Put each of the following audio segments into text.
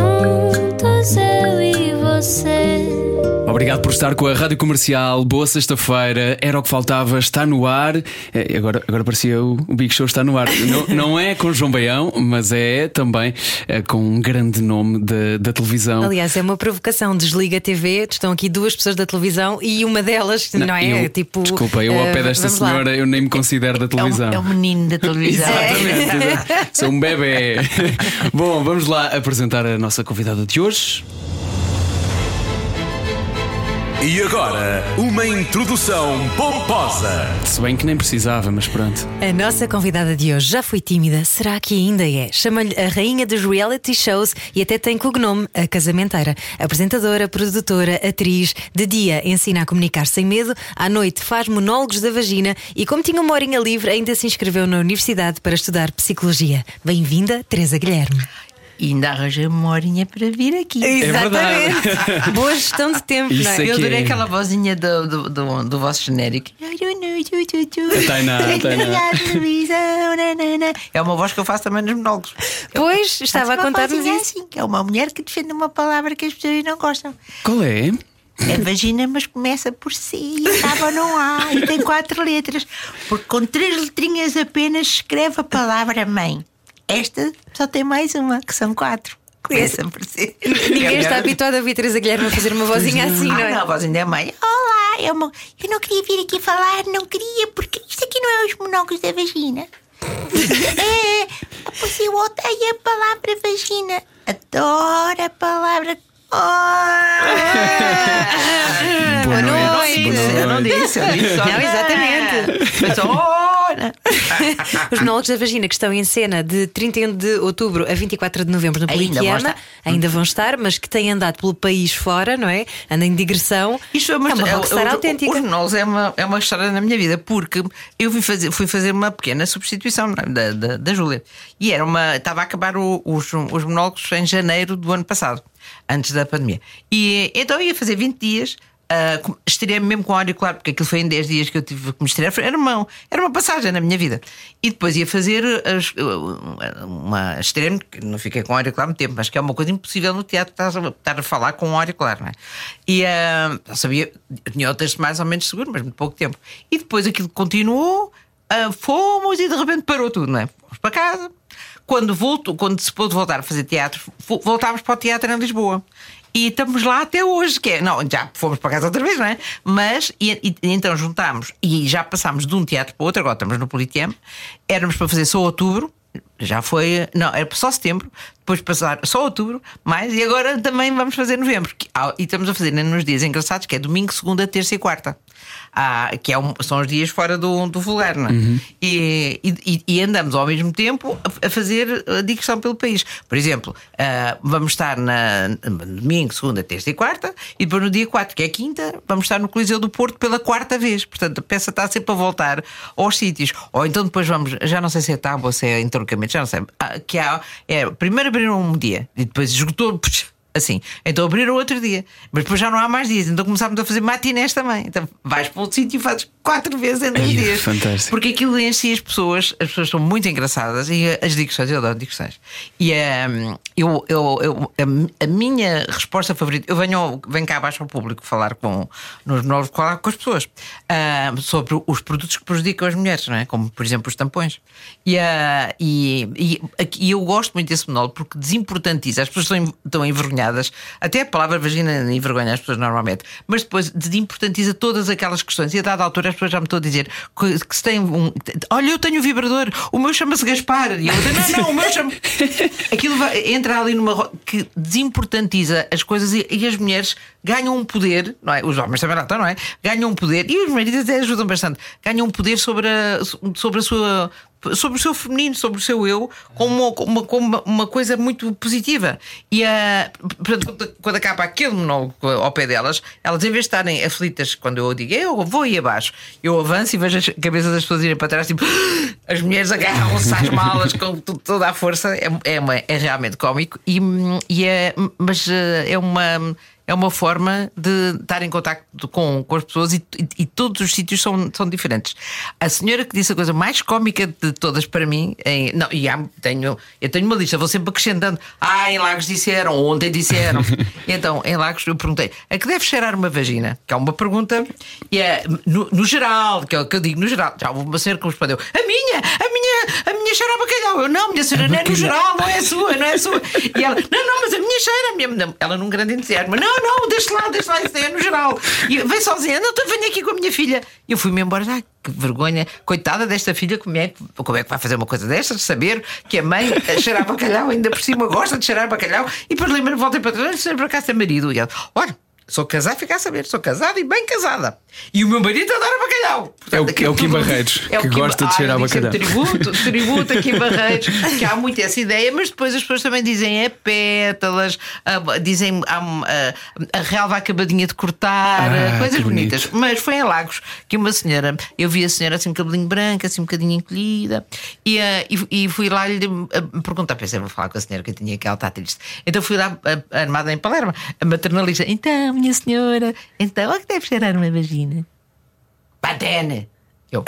Juntos eu e você. Obrigado por estar com a Rádio Comercial. Boa sexta-feira. Era o que faltava. Está no ar. É, agora, agora parecia o, o Big Show está no ar. Não, não é com João Baião, mas é também é, com um grande nome da, da televisão. Aliás, é uma provocação. Desliga a TV. Estão aqui duas pessoas da televisão e uma delas, não, é? Eu, tipo. Desculpa, eu ao pé eh, desta vamos lá. senhora eu nem me considero da televisão. É um, é um menino da televisão. Exatamente. Sou um bebê. Bom, vamos lá apresentar a nossa convidada de hoje. E agora, uma introdução pomposa. Se bem que nem precisava, mas pronto. A nossa convidada de hoje já foi tímida, será que ainda é? Chama-lhe a rainha dos reality shows e até tem cognome, a casamenteira. Apresentadora, produtora, atriz, de dia ensina a comunicar sem medo, à noite faz monólogos da vagina e, como tinha uma horinha livre, ainda se inscreveu na universidade para estudar psicologia. Bem-vinda, Teresa Guilherme. E ainda arranjei uma horinha para vir aqui. verdade. Boa gestão de tempo, Isso não é é? Eu que adorei é. aquela vozinha do, do, do, do vosso genérico. É uma voz que eu faço também nos monólogos. Pois, estava a contar-nos isso. assim, que é uma mulher que defende uma palavra que as pessoas não gostam. Qual é? É vagina, mas começa por C e acaba no A e tem quatro letras. Porque com três letrinhas apenas escreve a palavra mãe. Esta só tem mais uma, que são quatro. Começa por C. Ninguém está habituado a ouvir Teresa Guilherme a fazer uma vozinha assim, não Ah, é? não, a vozinha da mãe. Olá, é uma... eu não queria vir aqui falar, não queria, porque isto aqui não é os monólogos da vagina. é, pois eu odeio a palavra vagina. Adoro a palavra. Oh! Boa noite. noite. Eu não disse, eu disse só. Não, exatamente. Mas Os monólogos da vagina que estão em cena de 31 de outubro a 24 de novembro no Ainda Politeama estar. ainda vão estar, mas que têm andado pelo país fora, não é? Andam em digressão. Isto é uma, é uma é- rockstar o- autêntica. Os monólogos é uma, é uma história na minha vida, porque eu fui fazer, fui fazer uma pequena substituição é, da, da, da Júlia. E era uma. Estava a acabar o- os, os monólogos em janeiro do ano passado, antes da pandemia. E então eu ia fazer 20 dias. Uh, com- estirei-me mesmo com auricular, porque aquilo foi em 10 dias que eu tive que me estirar. Era uma, era uma passagem na minha vida. E depois ia fazer as- uma. Estirei-me, que não fiquei com auricular muito tempo, mas que é uma coisa impossível no teatro estar a, falar com um auricular, não é? E uh, sabia, tinha o texto mais ou menos seguro, mas muito pouco tempo. E depois aquilo continuou, uh, fomos e de repente parou tudo, não é? Fomos para casa. Quando, voltou, quando se pôde voltar a fazer teatro, vo- voltámos para o teatro em Lisboa. E estamos lá até hoje, que é, não, já fomos para casa outra vez, não é? Mas, e, e- então juntámos e já passámos de um teatro para o outro, agora estamos no Politeama, éramos para fazer só outubro, já foi, não, era só setembro, depois passar só outubro, mais, e agora também vamos fazer novembro. que- ah, e estamos a fazer nos dias engraçados, que é domingo, segunda, terça e quarta. Ah, que é um- são os dias fora do, do vulgar, não é? E, e- e andamos ao mesmo tempo a, a fazer a digressão pelo país. Por exemplo, ah, vamos estar na na domingo, segunda, terça e quarta, e depois no dia 4, que é quinta, vamos estar no Coliseu do Porto pela quarta vez. Portanto, a peça está sempre a voltar aos sítios. Ou então depois vamos, já não sei se é tábua ou se é entroncamento, já não sei. Ah, que há, é, primeiro abriram um dia e depois esgotou. psh, Assim, então abriram outro dia, mas depois já não há mais dias, então começámos a fazer matinés também. Então vais para outro sítio e fazes quatro vezes em dois Ai, dias. fantástico. Porque aquilo enche as pessoas, as pessoas são muito engraçadas e as discussões, eu adoro discussões. E hum, eu, eu, eu- a, a minha resposta favorita, eu venho, venho cá abaixo ao público falar com, nos novos, falar com as pessoas ah, sobre os produtos que prejudicam as mulheres, não é? como por exemplo os tampões. E, ah, e, e, e eu gosto muito desse monólogo porque desimportantiza, as pessoas estão, estão envergonhadas, até a palavra vagina envergonha as pessoas normalmente, mas depois desimportantiza todas aquelas questões. E a dada altura as pessoas já me estão a dizer que, que se tem um. Olha, eu tenho um vibrador, o meu chama-se Gaspar. E eu não, não, o meu chama. Aquilo vai- entra ali numa que desimportantiza as coisas e, e as mulheres ganham um poder, não é? Os homens também lá estão, não é? Ganham um poder, e os maridos até ajudam bastante, ganham um poder sobre a, sobre a sua sobre o seu feminino, sobre o seu eu, como uma, como uma, coisa muito positiva. E a, quando- acaba aquele monólogo ao pé delas, elas, em vez de estarem aflitas, quando eu digo eu vou ir abaixo, eu avanço e vejo as cabeças das pessoas irem para trás, tipo, as mulheres agarram-se às malas com to- toda a força. É, é, uma- é realmente cómico, e, e é, mas eh, é uma é uma forma de estar em contacto com, com as pessoas e, e- e todos os sítios são, são diferentes. A senhora que disse a coisa mais cómica de todas para mim, em- não, e há- tenho, eu tenho uma lista, vou sempre acrescentando. Ah, em Lagos disseram, ontem disseram. então, em Lagos eu perguntei: a que deve cheirar uma vagina? Que é uma pergunta, e é no, no geral, que é o que eu digo, no geral. Já houve uma senhora que me respondeu: a minha, a minha, a minha cheira a bacalhau. Eu, não, minha senhora, não é no geral, não é a sua, não é a sua. E ela, não, não, mas a minha cheira, a minha, ela num grande entusiasmo, não, não, deixa lá, deixa lá, isso é no geral. E vem sozinha, não, tu venho aqui com a minha filha. E eu fui-me embora, ai, que vergonha, coitada desta filha, como é, que- como é que vai fazer uma coisa destas? Saber que a mãe a cheirar bacalhau, ainda por cima gosta de cheirar bacalhau, e depois lembra, volta para trás, para cá ser marido. E ela, olha. Sou casada, fica a saber, sou casada e bem casada. E o meu marido adora bacalhau. Portanto, É o- é o Kim tudo- Barreiros, é o que Kim- gosta de Ah, cheirar disse bacalhau. Tributo, tributo aqui em Barreiros, que há muito essa ideia, mas depois as pessoas também dizem é pétalas, ah, dizem ah, ah, a relva acabadinha de cortar, Ah, coisas que bonito. bonitas. Mas foi em Lagos que uma senhora, eu vi a senhora assim, um cabelinho branco, assim um bocadinho encolhida, e, ah, e, e fui lá lhe ah, perguntar, pensei, vou falar com a senhora que eu tinha que ela está triste. Então fui lá, ah, armada em Palermo, a maternalista, então, minha senhora, então, a que deve cheirar uma vagina? Patene. Eu,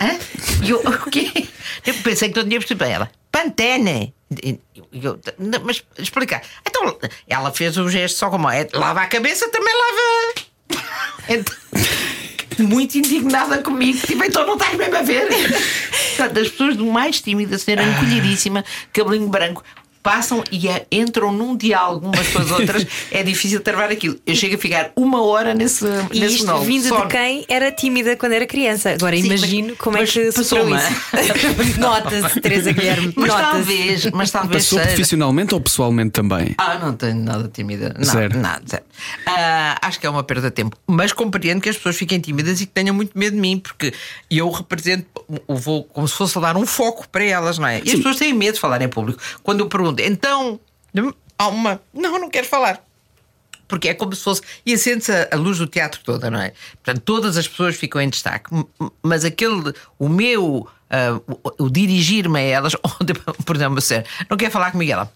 hã? Eu, o quê? Eu pensei que não tinha percebido. Ela, Pantene. Eu- mas explicar. Então, ela fez o gesto só como é, lava a cabeça, também lava. Então, muito indignada comigo, tipo, então não estás mesmo a ver. Portanto, as pessoas do mais tímidas, senhora encolhidíssima, cabelinho branco. Passam e é- entram num diálogo umas com as outras, é difícil travar aquilo. Eu chego a ficar uma hora nesse, E nesse isto monólogo, vindo só. de quem era tímida quando era criança. Agora Sim, imagino mas- como é mas que passou, superou não é? isso. Nota-se, Teresa Guilherme. Mas talvez, mas talvez Passou seja. profissionalmente ou pessoalmente também? Ah, não tenho nada tímida. Não, Zero. Nada, zero. Ah, acho que é uma perda de tempo. Mas compreendo que as pessoas fiquem tímidas e que tenham muito medo de mim, porque eu represento, eu vou como se fosse dar um foco para elas, não é? E as pessoas têm medo de falar em público. Quando eu pergunto, então, há uma. Não, não quero falar. Porque é como se fosse. E acende-se a, luz do teatro toda, não é? Portanto, todas as pessoas ficam em destaque. Mas aquele. O meu. ah, o, o dirigir-me a elas. Por exemplo, você não quer falar comigo? Ela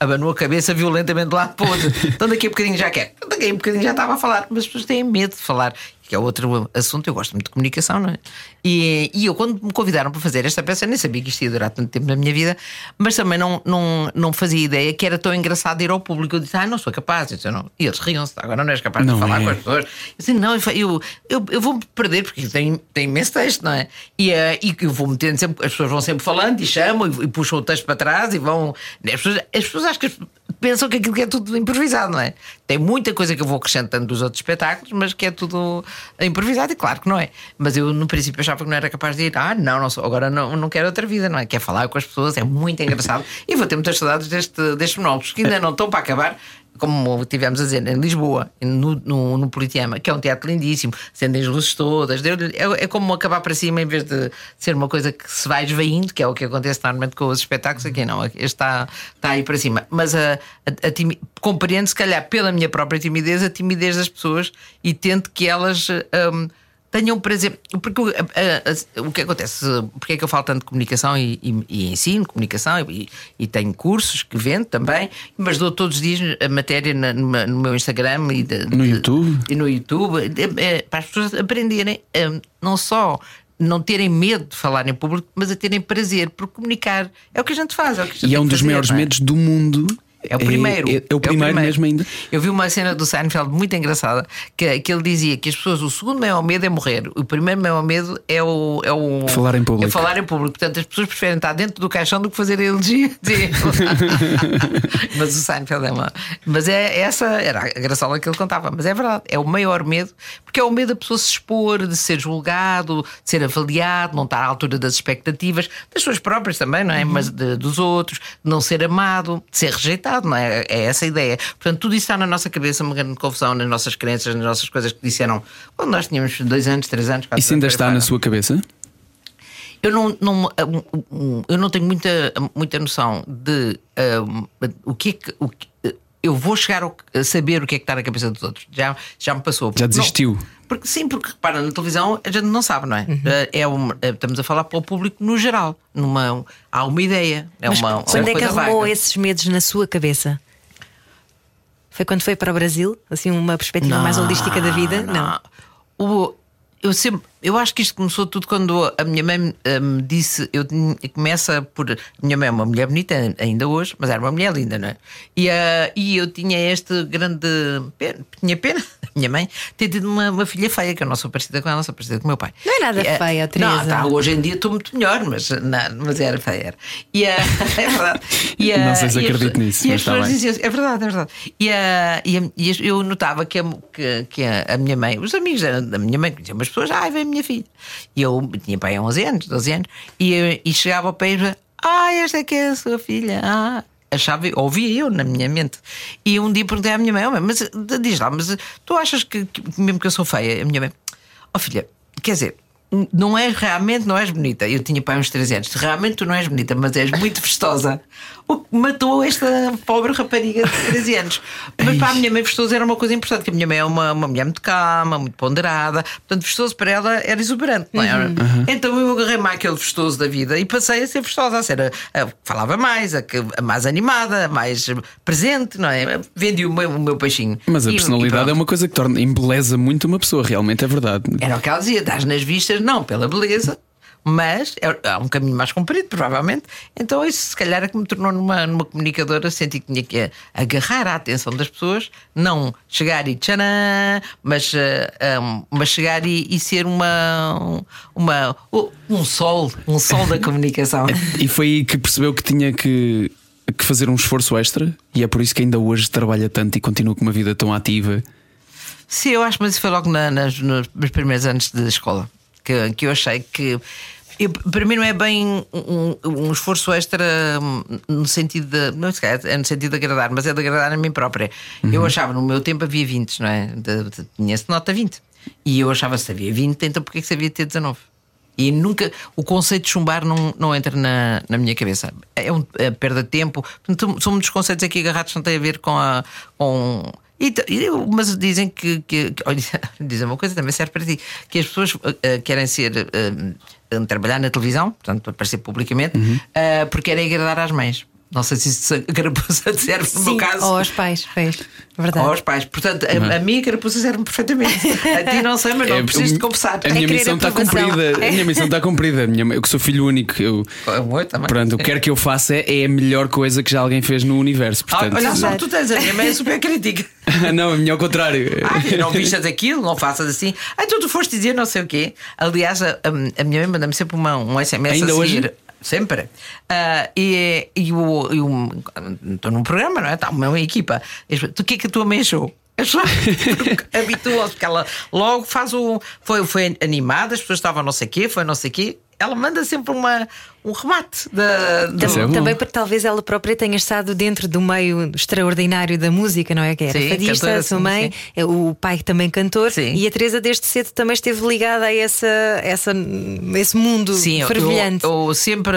abanou a cabeça violentamente de outro. Então daqui a bocadinho já quer. Daqui a bocadinho já estava a falar. Mas as pessoas têm medo de falar. Que é outro assunto. Eu gosto muito de comunicação, não é? E, e eu, quando me convidaram para fazer esta peça, nem sabia que isto ia durar tanto tempo na minha vida, mas também não, não, não fazia ideia que era tão engraçado ir ao público. Eu disse, ah, não sou capaz. Eu disse, não. E eles riam-se, agora não és capaz Não de falar é. com as pessoas. Eu disse, não, eu, eu, eu, eu vou-me perder porque tem, tem imenso texto, não é? E, eh, e eu vou metendo sempre, as pessoas vão sempre falando e chamam e, e puxam o texto para trás e vão. As pessoas, as pessoas acho que as- pensam que aquilo que é tudo improvisado, não é? Tem muita coisa que eu vou acrescentando dos outros espetáculos, mas que é tudo improvisado, e claro que não é. Mas eu no princípio achava que não era capaz de ir, ah, não, não sou, agora não, não quero outra vida, não é? Quer falar com as pessoas, é muito engraçado. e vou ter muitas saudades deste, destes monólogos que ainda não estão para acabar como tivemos a dizer, em Lisboa, no, no, no Politeama, que é um teatro lindíssimo, acendem as luzes todas, é, é como acabar para cima em vez de ser uma coisa que se vai esvaindo, que é o que acontece normalmente com os espetáculos, aqui não, aqui está, está aí para cima. Mas a, a, a timi- compreendo, se calhar, pela minha própria timidez, a timidez das pessoas e tento que elas. hum, tenham prazer. Porque o- a- a- a- o que acontece? Porque é que eu falo tanto de comunicação e, e- e ensino comunicação e, e tenho cursos que vendo também, mas dou todos os dias a matéria na- no meu Instagram e de- No de- YouTube? E no YouTube, é, para as pessoas aprenderem é, não só. Não terem medo de falar em público, mas a terem prazer por comunicar. É o que a gente faz. É que a gente E é um dos maiores é? medos do mundo. É o primeiro. É, é o primeiro mesmo ainda. Eu vi uma cena do Seinfeld muito engraçada que, que ele dizia que as pessoas, o segundo maior medo é morrer, o primeiro maior medo é o. É o Falar em público. É falar em público. Portanto, as pessoas preferem estar dentro do caixão do que fazer a elegia. Mas o Seinfeld é uma. Mas é essa era a graçola que ele contava. Mas é verdade, é o maior medo, porque é o medo da pessoa se expor, de ser julgado, de ser avaliado, não estar à altura das expectativas, das suas próprias também, não é? Uhum. Mas de- dos outros, de não ser amado, de ser rejeitado, não é? É essa a ideia. Portanto, tudo isso está na nossa cabeça, uma grande confusão nas nossas crenças, nas nossas coisas que disseram quando nós tínhamos dois anos, três anos, quatro Isso ainda anos, está na sua cabeça? Eu não, não, eu não tenho muita, muita noção de um, o que é que. O que eu vou chegar a saber o que é que está na cabeça dos outros. Já, já me passou. Já Não, desistiu? Porque sim, porque repara, na televisão a gente não sabe, não é? É um- é- estamos a falar para o público no geral. Numa, há uma ideia. É Mas uma, quando uma é que arrumou vaga. esses medos na sua cabeça? Foi quando foi para o Brasil? Assim, uma perspectiva mais holística da vida? Não. O- eu sempre, eu acho que isto começou tudo quando a minha mãe eh, me disse, eu tinha- começa por a minha mãe é uma mulher bonita ainda hoje, mas era uma mulher linda, não é? E, eh, e eu tinha este grande pena, tinha pena, a minha mãe, ter tido uma, uma filha feia, que eu não sou parecida com ela, sou parecida com o meu pai. Não é nada E, eh, feia, Teresa. Não, tá, hoje em dia estou muito melhor, mas, não, mas era feia. Era. E, eh, é verdade. E, eh, Não sei se e as- acredito nisso, E mas as está pessoas diziam é verdade, é verdade. E, a, e, e eu notava que a, que, que a, a minha mãe, os amigos da, minha mãe, conheciam umas pessoas, ai, vem minha filha. E eu tinha pai 11 anos, 12 anos, e, e chegava ao pé e dizia, ah, esta é que é a sua filha, ah. Achava, ouvia eu na minha mente. E um dia perguntei à minha mãe, "Oh, mas diz lá, mas tu achas que, que mesmo que eu sou feia? A minha mãe, oh filha, quer dizer, não és realmente, não és bonita. Eu tinha pai uns 13 anos. Realmente tu não és bonita, mas és muito festosa. O que matou esta pobre rapariga de 13 anos. Mas para a minha mãe, festoso era uma coisa importante, que a minha mãe é uma, uma mulher muito calma, muito ponderada. Portanto, festoso para ela era exuberante, não era? Então eu agarrei-me àquele festoso da vida e passei a ser festosa, a ser a, a- falava mais, a, que- a mais animada, a mais presente, não é? Vendi o meu, o meu peixinho. Mas a E- e personalidade pronto. é uma coisa que torna, embeleza muito uma pessoa, realmente é verdade. Era o que ela dizia, estás nas vistas, não pela beleza, mas é, há um caminho mais comprido, provavelmente. Então, isso se calhar é que me tornou numa, numa comunicadora. Senti que tinha que agarrar a atenção das pessoas, não chegar e tchanã, mas, ah, um, mas chegar e, e ser uma, uma, um sol, um sol da comunicação. E foi aí que percebeu que tinha que, que fazer um esforço extra, e é por isso que ainda hoje trabalha tanto e continua com uma vida tão ativa. Sim, eu acho, mas isso foi logo na- nas, nos primeiros anos de escola que, que eu achei que. Eu- para mim não é bem um, um esforço extra hum, no sentido de. Não se calhar é no sentido de agradar, mas é de agradar a mim própria. Eu achava, no meu tempo havia 20, não é? De- de- Tinha-se nota 20. E eu achava se havia 20, então porquê que se havia de ter 19? E nunca o conceito de chumbar não, não entra na, na minha cabeça. É, um, é perda de tempo. Portanto, são muitos conceitos aqui agarrados que não têm a ver com a. Com, e, mas dizem que, que, que olha, dizem uma coisa também serve para ti: que as pessoas eh, querem ser. eh, trabalhar na televisão, portanto, aparecer publicamente, eh, porque querem agradar às mães. Não sei se isso a carapuça serve no meu Sim, caso. ou aos pais, fez. Verdade. Ou aos pais. Portanto, a, a mim a carapuça serve perfeitamente. A ti não sei, mas não É, preciso de confessar. A minha querer missão está cumprida. A minha missão está cumprida. Minha- Eu que sou filho único, eu, O meu também. pronto, o que quer que eu faça é, é a melhor coisa que já alguém fez no universo. Ah, Portanto, Olha só, tu tens a minha mãe é super crítica. não, a minha ao contrário. Ai, não vistas aquilo, não faças assim. Ah, tu, tu foste dizer não sei o quê. Aliás, a, a- a minha mãe manda-me sempre uma, um SMS Ainda a seguir. hoje? Sempre. Ah, e e o- e estou num programa, não é? Está uma equipa. E as- Tu o que é que a tua mãe achou? Porque ela logo faz o. Foi, foi animada, as pessoas estavam não sei o quê, foi não sei o quê. Ela manda sempre uma, um remate da. do- é bom. Também porque talvez ela própria tenha estado dentro do meio extraordinário da música, não é? Que era Sim, fadista, cantora, a sua sim, mãe, sim. é o pai também cantor, Sim. e a Teresa desde cedo também esteve ligada a essa, essa, esse mundo Sim, eu- fervilhante. Eu, eu sempre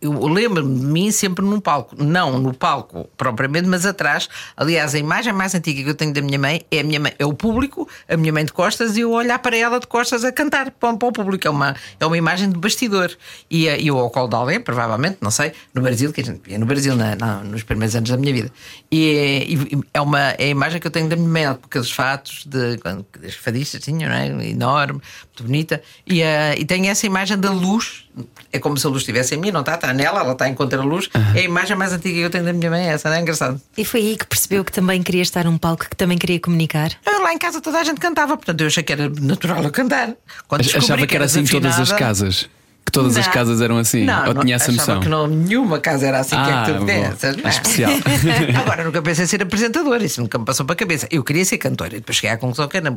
eu lembro-me de mim sempre num palco, não no palco propriamente, mas atrás. Aliás, a imagem mais antiga que eu tenho da minha mãe é a minha mãe, é o público, a minha mãe de costas e eu olhar para ela de costas a cantar para, para o público. É uma, é uma imagem de bastidor. E eh, eu ao colo de alguém, provavelmente, não sei, no Brasil, que a gente via no Brasil na- na- nos primeiros anos da minha vida. E, e- é uma é a imagem que eu tenho da minha mãe, com aqueles fatos de quando as fadistas tinham, não é? enorme, muito bonita. E, eh, e tenho essa imagem da luz, é como se a luz estivesse em mim, não está, está nela, ela está em contra a luz. É a imagem mais antiga que eu tenho da minha mãe, essa, não é engraçado. E foi aí que percebeu que também queria estar num palco, que também queria comunicar. Eu, lá em casa toda a gente cantava, portanto eu achei que era natural eu cantar. Quando Ach- descobri Achava que era assim em todas as casas. Que todas as Não. casas eram assim. Não, ou não, tinha essa noção. que não, nenhuma casa era assim, que é Ah, que tu bom. pensas, não é? Especial. Agora nunca pensei em ser apresentadora, isso nunca me passou para a cabeça. Eu queria ser cantora e depois cheguei à conclusão que era.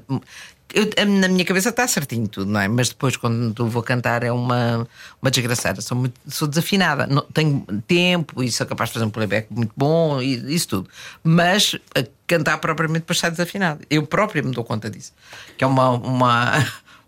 eu- na minha cabeça está certinho tudo, não é? Mas depois, quando vou cantar, é uma, uma desgraçada. Sou, muito, sou desafinada, não, tenho tempo e sou capaz de fazer um playback muito bom e isso tudo. Mas cantar propriamente depois sai desafinado. Eu própria me dou conta disso. Que é uma. uma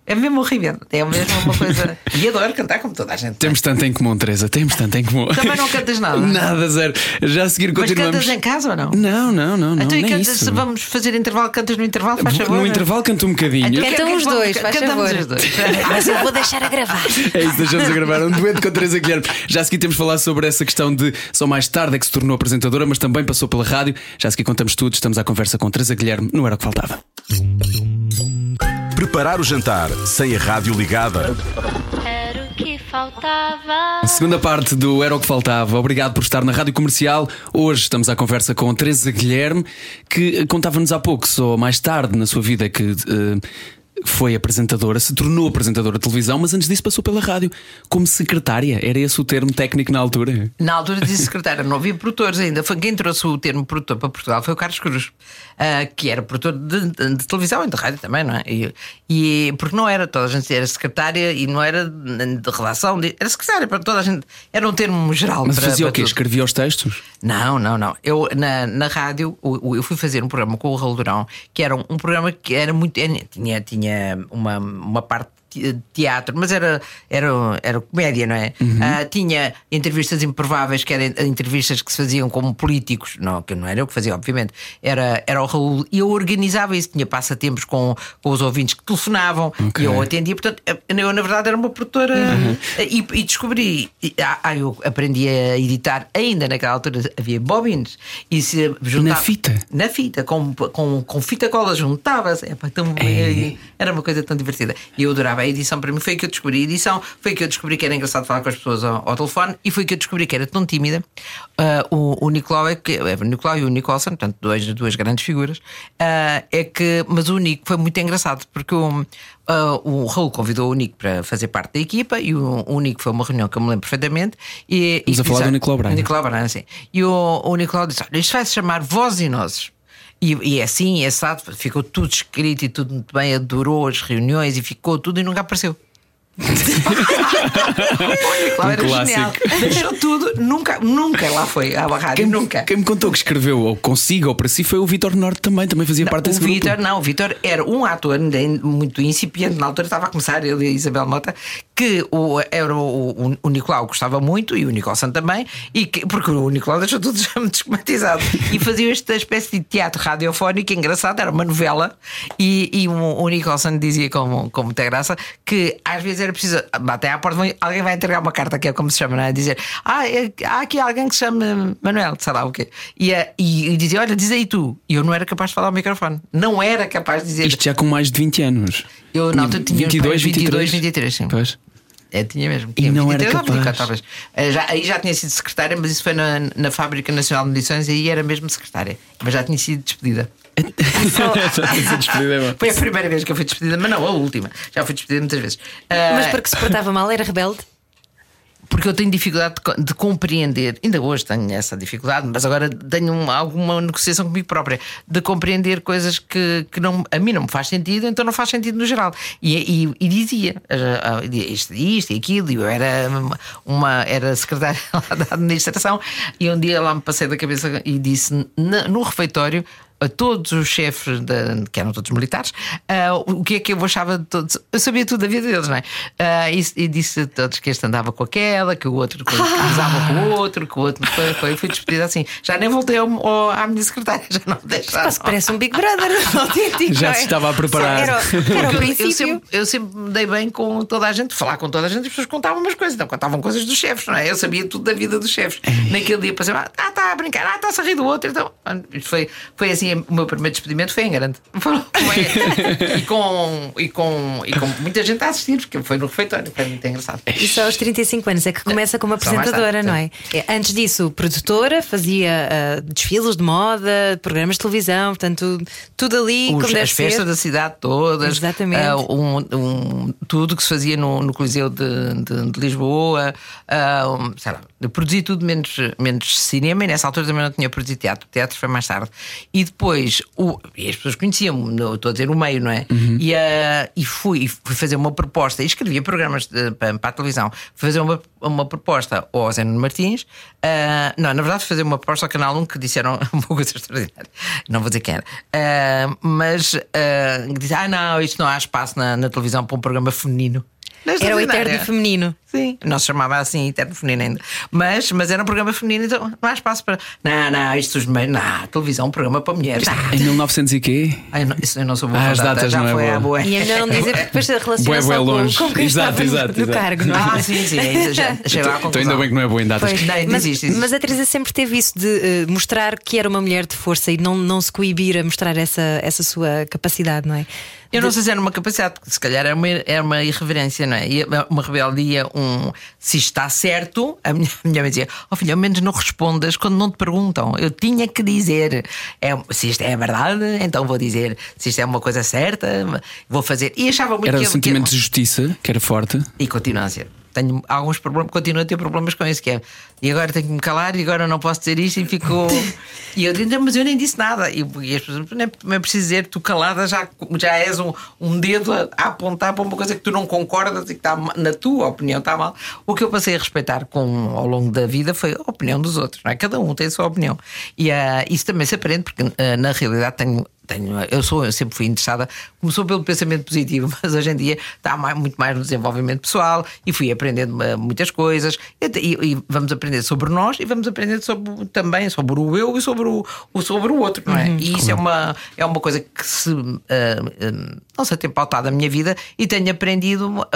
É mesmo horrível. É mesmo uma coisa. E adoro cantar como toda a gente. Temos tanto em comum, Teresa, temos tanto em comum. Também não cantas nada. Nada, zero. Já a seguir Mas continuamos. cantas em casa ou não? Não, não, não, não. então e nem cantas, isso. se vamos fazer intervalo, cantas no intervalo, faz favor. No intervalo canto um bocadinho. Então, Cantam os dois, faz favor. os dois. Mas eu vou deixar a gravar. É isso, deixamos a gravar um dueto com Teresa Guilherme. Já a seguir temos de falar sobre essa questão de só mais tarde é que se tornou apresentadora, mas também passou pela rádio. Já a seguir contamos tudo. Estamos à conversa com Teresa Guilherme. Não era o que faltava. Preparar o jantar sem a rádio ligada. Era o que faltava. Segunda parte do Era o que Faltava. Obrigado por estar na Rádio Comercial. Hoje estamos à conversa com Teresa Guilherme, que contava-nos há pouco, só mais tarde na sua vida, que eh, foi apresentadora, se tornou apresentadora de televisão, mas antes disso passou pela rádio como secretária. Era esse o termo técnico na altura. Na altura disse secretária, não havia produtores ainda. Foi quem trouxe o termo produtor para Portugal foi o Carlos Cruz, ah, que era produtor de, de- de televisão e de rádio também, não é? E, e- porque não era, toda a gente era secretária e não era de, redação, de- era secretária para toda a gente. Era um termo geral. Mas para, fazia o para quê? tudo. Escrevia os textos? Não, não, não. Eu na, na rádio o- o- eu fui fazer um programa com o Raul Durão, que era um, um programa que era muito. era- Tinha, tinha uma, uma parte teatro, mas era, era, era comédia, não é? Ah, tinha entrevistas improváveis, que eram entrevistas que se faziam como políticos, não, que não era eu que fazia, obviamente, era, era o Raul, e eu organizava isso, tinha passatempos com, com os ouvintes que telefonavam Ok. e eu atendia, portanto, eu na verdade era uma produtora e, e descobri, e, ah, ah, eu aprendi a editar, ainda naquela altura havia bobines e se juntava, fita? Na fita, com, com, com fita cola juntava-se, tão- era uma coisa tão divertida. E eu adorava a edição, para mim foi que eu descobri a edição, foi que eu descobri que era engraçado falar com as pessoas ao, ao telefone e foi que eu descobri que era tão tímida. Ah, o, o Nicolau é que é, o Nicolau e o Nicholson, portanto, duas, duas grandes figuras, ah, é que, mas o Nico foi muito engraçado porque o, ah, o Raul convidou o Nico para fazer parte da equipa e o, o Nico foi uma reunião que eu me lembro perfeitamente. E, Estamos e a falar disse, do Nicolau Braga. Nicolau Braga, sim. E o, o Nicolau disse: Olha, isto vai se chamar Vozes e Nozes. E, e é assim, é assado, ficou tudo escrito e tudo muito bem, adorou as reuniões e ficou tudo e nunca apareceu. o Nicolau era Um genial. Deixou tudo, nunca, nunca lá foi à rádio, Quem, nunca. quem me contou que escreveu ou consigo ou para si foi o Vitor Norte também, também fazia parte o desse grupo. Vitor, não, o Vitor era um ator muito incipiente, na altura estava a começar, ele e a Isabel Mota, que o, era o, o, o Nicolau gostava muito e o Nicolson também, e que, porque o Nicolau deixou tudo já muito esquematizado e fazia esta espécie de teatro radiofónico engraçado, era uma novela, e, e o, o Nicolson dizia com, com muita graça que às vezes era preciso bater à porta, alguém vai entregar uma carta, que é como se chama, não é? Dizer, ah, é- há aqui alguém que se chama Manuel, sei lá o quê, e, eh, e, e dizia, olha, diz aí tu, e eu não era capaz de falar ao microfone, não era capaz de dizer. Isto já com mais de 20 anos. Eu na altura tinha 22, 22, 23, sim. Pois. É, tinha mesmo. E Tinha não era 23 ou 24, capaz. talvez. Eh, Já, aí já tinha sido secretária, mas isso foi na, na Fábrica Nacional de Medições e aí era mesmo secretária. Mas já tinha sido despedida. É. Foi a primeira vez que eu fui despedida, mas não a última. Já fui despedida muitas vezes. Eh, Mas porque se portava mal, era rebelde? Porque eu tenho dificuldade de, de compreender, ainda hoje tenho essa dificuldade, mas agora tenho um- alguma negociação comigo própria de compreender coisas que, que não, a mim não me faz sentido, então não faz sentido no geral. E, e- e dizia ah, ah, isto, isto e aquilo, e eu era uma era secretária lá da administração, e um dia lá me passei da cabeça e disse no refeitório. A todos os chefes, da- que eram todos militares, ah, o que é que eu achava de todos. Eu sabia tudo da vida deles, não é? Ah, e, e disse a todos que este andava com aquela, que o outro que casava com o outro, que o outro foi, foi, fui despedida assim. Já nem voltei ao, ao- à minha secretária, já não me deixaram. Que parece um Big Brother autêntico. Já é? se estava a preparar. Era, era o Eu princípio. sempre, eu sempre me dei bem com toda a gente, falar com toda a gente, as pessoas contavam umas coisas, então contavam coisas dos chefes, não é? Eu sabia tudo da vida dos chefes. Naquele dia passei, ah, está a brincar, ah, está a rir do outro. Então, isto foi, foi assim, o meu primeiro despedimento foi em grande. E, com, e, com, e com muita gente a assistir, porque foi no refeitório, foi muito engraçado. E só aos 35 anos é que começa como apresentadora, tarde, não é? É, Antes disso, produtora, fazia ah, desfiles de moda, programas de televisão, portanto, tudo ali Os- como deve as festas ser. da cidade todas, Exatamente. ah, um- um- tudo que se fazia no, no Coliseu de, de- de Lisboa, um, sei lá, Eu produzi tudo menos, menos cinema e nessa altura também não tinha produzido teatro. O teatro foi mais tarde. E depois, o, e as pessoas conheciam-me, estou a dizer o meio, não é? E, ah, e fui, fui fazer uma proposta, e escrevia programas de- para, para a televisão. Fui fazer uma, uma proposta ao Zé Nuno Martins. ah, não, na verdade, fui fazer uma proposta ao Canal 1 que disseram uma coisa extraordinária. Não vou dizer quem era. Ah, mas ah, que disse: Ah, não, isto não há espaço na, na televisão para um programa feminino. É Era o eterno feminino. Sim, não se chamava assim Eterno Feminino ainda. Mas, mas era um programa feminino, então não há espaço para. Não, não, isto os meios. Não, televisão, um programa para mulheres. Ah, Em 1900 e quê? Ai, não, isso eu não sou boa Ah, com as datas, datas já não é foi boa. à boa. E é melhor não dizer porque depois relaciona só com, longe. com quem Exato, estava no- exato, no exato. cargo, não é? Ah, sim, sim, ainda já à Então ainda bem que não é boa em datas. Pois, Não, ainda mas, existe, existe. mas a Teresa sempre teve isso de eh, mostrar que era uma mulher de força e não, não se coibir a mostrar essa, essa sua capacidade, não é? Eu não sei se era uma capacidade, porque se calhar era uma, era uma irreverência, não é? E Uma rebeldia, um. Se está certo, a minha, a minha mãe dizia: Ó filho, ao menos não respondas quando não te perguntam. Eu tinha que dizer. É, se isto é verdade, então vou dizer. Se isto é uma coisa certa, vou fazer. E achava muito Era que o sentimento de justiça, que era forte. E continua a ser. Tenho alguns problemas, continuo a ter problemas com isso, que é. E agora tenho que me calar e agora não posso dizer isto e fico. e eu digo, "Não, mas eu nem disse nada. E, e as pessoas, nem, nem é preciso dizer, tu calada já, já és um, um dedo a, a apontar para uma coisa que tu não concordas e que está na tua opinião está mal. O que eu passei a respeitar com, ao longo da vida foi a opinião dos outros, não é? Cada um tem a sua opinião. E ah, isso também se aprende, porque ah, na realidade tenho tenho, eu sou, eu sempre fui interessada, começou pelo pensamento positivo, mas hoje em dia está mais- muito mais no desenvolvimento pessoal e fui aprendendo eh, muitas coisas. E, e- vamos aprender sobre nós e vamos aprender sobre, também sobre o eu e sobre o, o- sobre o outro, não é? e isso é uma, é uma coisa que se eh, eh, não sei, tem pautado a minha vida e tenho aprendido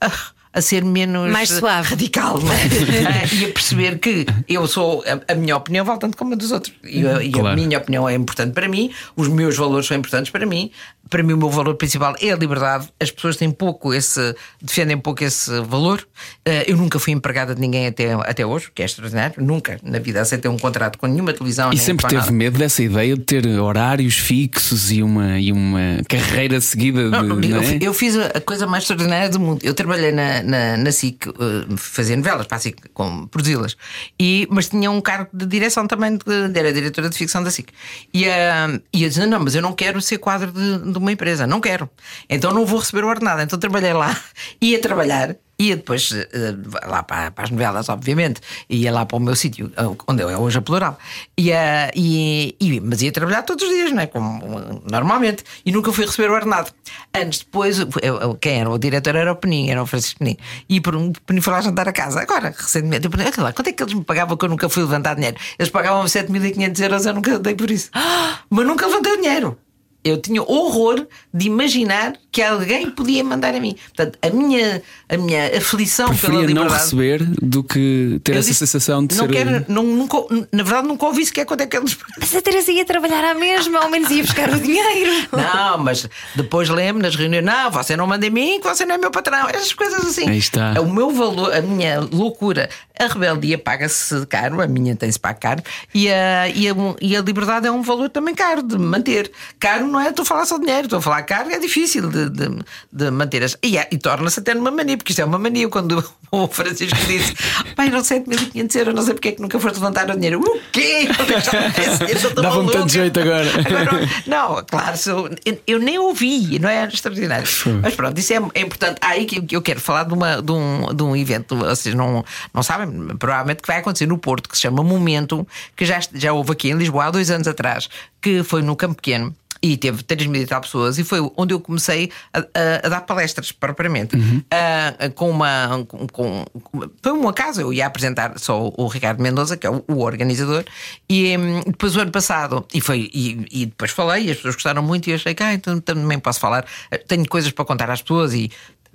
a, a- a ser menos Mais suave. radical é? Ah, e a perceber que eu sou a, a minha opinião vale tanto como a dos outros e, a- e a Claro. minha opinião é importante para mim, os meus valores são importantes para mim. Para mim, o meu valor principal é a liberdade. As pessoas têm pouco esse, defendem pouco esse valor. Eh, Eu nunca fui empregada de ninguém até, até hoje, que é extraordinário. Nunca na vida aceitei um contrato com nenhuma televisão. E sempre teve nada. medo dessa ideia de ter horários fixos e uma, e uma carreira seguida de. Não, não eu, é? fi- eu fiz a a coisa mais extraordinária do mundo. Eu trabalhei na, na, na SIC, eh, fazia novelas para a SIC, com, produzi-las, mas tinha um cargo de direção também, de, era diretora de ficção da SIC. E, eh, e eu dizia: Não, mas eu não quero ser quadro de, de uma empresa, não quero. Então não vou receber o ordenado. Então trabalhei lá, ia trabalhar. Ia depois eh, lá para, para as novelas, obviamente, ia lá para o meu sítio, eh, onde eu é hoje a plural. Eh, e, e- mas ia trabalhar todos os dias, não é? Como eh, normalmente. E nunca fui receber o ordenado. Anos depois, eu- quem era o diretor era o Penin, era o Francisco Penin. E por um Penin foi lá jantar a casa. Agora, recentemente, eu perguntei, "Olha lá, quanto é que eles me pagavam que eu nunca fui levantar dinheiro? Eles pagavam 7.500 euros, eu nunca dei por isso. Mas nunca levantei o dinheiro. Eu tinha horror de imaginar que alguém podia mandar a mim. Portanto, a minha, a minha aflição pela Preferia não liberdade. receber do que ter eu essa disse, sensação de não ser. Quero, não, nunca, na verdade, nunca ouvi sequer quanto é que eles. Mas a Teresa ia trabalhar à mesma, ao menos ia buscar o dinheiro. Não, mas depois lembro nas reuniões: não, você não manda em mim, que você não é meu patrão. Essas coisas assim. Aí está. O meu valor, a minha loucura, a rebeldia paga-se caro, a minha tem-se pago caro, e a, e, a, e a liberdade é um valor também caro de manter. Caro não é estou a falar só de dinheiro, estou a falar caro, é difícil de, de, de manter. As, e é- e torna-se até numa mania, porque isto é uma mania. Quando o Francisco disse: pai, não 7.500 euros, não sei porque é que nunca foste levantar o dinheiro. O quê? Dava-me tanto jeito agora. Agora, não, claro, sou- eu, nem ouvi, não é extraordinário. Mas pronto, isso é, é importante. Aí que que eu quero falar de, uma, de, um, de um evento, vocês não, não sabem, provavelmente que vai acontecer no Porto, que se chama Momento, que já, já houve aqui em Lisboa há dois anos atrás, que foi no Campo Pequeno. E teve 3 mil e tal pessoas, e foi onde eu comecei a, a- a dar palestras propriamente. Ah, com uma. Com, com- foi um acaso, eu ia apresentar só o, Ricardo Mendoza, que é o, o organizador, e hum, depois o ano passado, e, foi, e, e depois falei, e as pessoas gostaram muito, e eu achei que ah, então também posso falar. Tenho coisas para contar às pessoas e.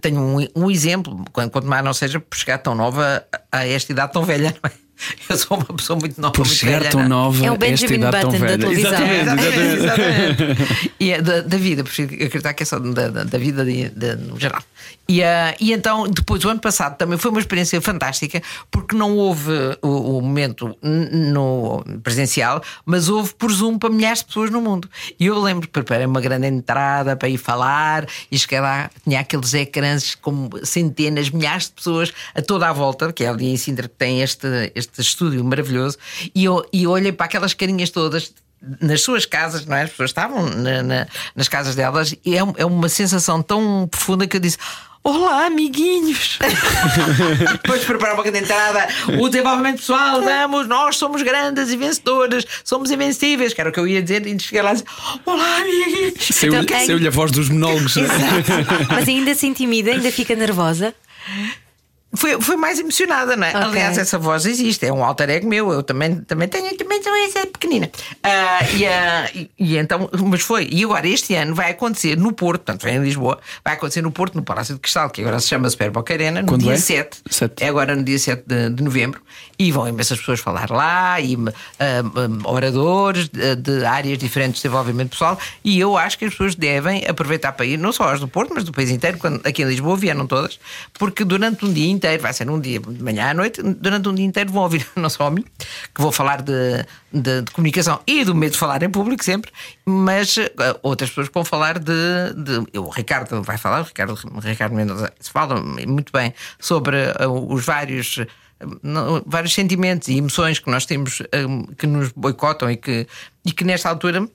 Tenho um, um exemplo, quanto mais não seja por chegar tão nova a esta idade tão velha, não é? Eu sou uma pessoa muito nova. Por muito chegar velha, tão não? nova, É o esta Benjamin idade tão Button da velha. televisão. Exatamente, exatamente. Exatamente. e é da, da vida, prefiro acreditar que é só da, da, da vida de, de- no geral. E, ah, e então, depois, o ano passado também foi uma experiência fantástica, porque não houve o, o momento no presencial, mas houve por Zoom para milhares de pessoas no mundo. E eu lembro que preparei uma grande entrada para ir falar, e cheguei lá, tinha aqueles ecrãs com centenas, milhares de pessoas a toda a volta, que é ali em Sintra que tem este, este estúdio maravilhoso, e eu, e olhei para aquelas carinhas todas nas suas casas, não é? As pessoas estavam na- na- nas casas delas e é, é uma sensação tão profunda que eu disse. Olá, amiguinhos! Depois de preparar uma grande entrada, o desenvolvimento pessoal, vamos, nós somos grandes e vencedores, somos invencíveis, que era o que eu ia dizer, e cheguei lá e disse: Olá, amiguinhos! Saiu-lhe Então, quem- saiu-lhe a voz dos monólogos. Mas ainda se intimida, ainda fica nervosa. Foi, foi mais emocionada, não é? Ok. Aliás, essa voz existe, é um alter ego meu, eu também, também tenho, também sou essa pequenina. Ah, e, ah, e- e então, mas foi. E agora, este ano vai acontecer no Porto, portanto, vem em Lisboa, vai acontecer no Porto, no Palácio de Cristal, que agora se chama Superboc Arena, no Quando dia é? 7. Sete. É agora no dia 7 de, de novembro. E vão imensas pessoas falar lá, e ah, oradores de, de áreas diferentes de desenvolvimento pessoal. E eu acho que as pessoas devem aproveitar para ir, não só as do Porto, mas do país inteiro, quando aqui em Lisboa vieram todas, porque durante um dia inteiro, vai ser um dia de manhã à noite, durante um dia inteiro vão ouvir não só a mim, que vou falar de, de, de comunicação e do medo de falar em público sempre, mas ah, outras pessoas vão falar de. de o Ricardo vai falar, o Ricardo, Ricardo Mendoza fala muito bem sobre ah, os vários. não, vários sentimentos e emoções que nós temos que nos boicotam e que, e que nesta altura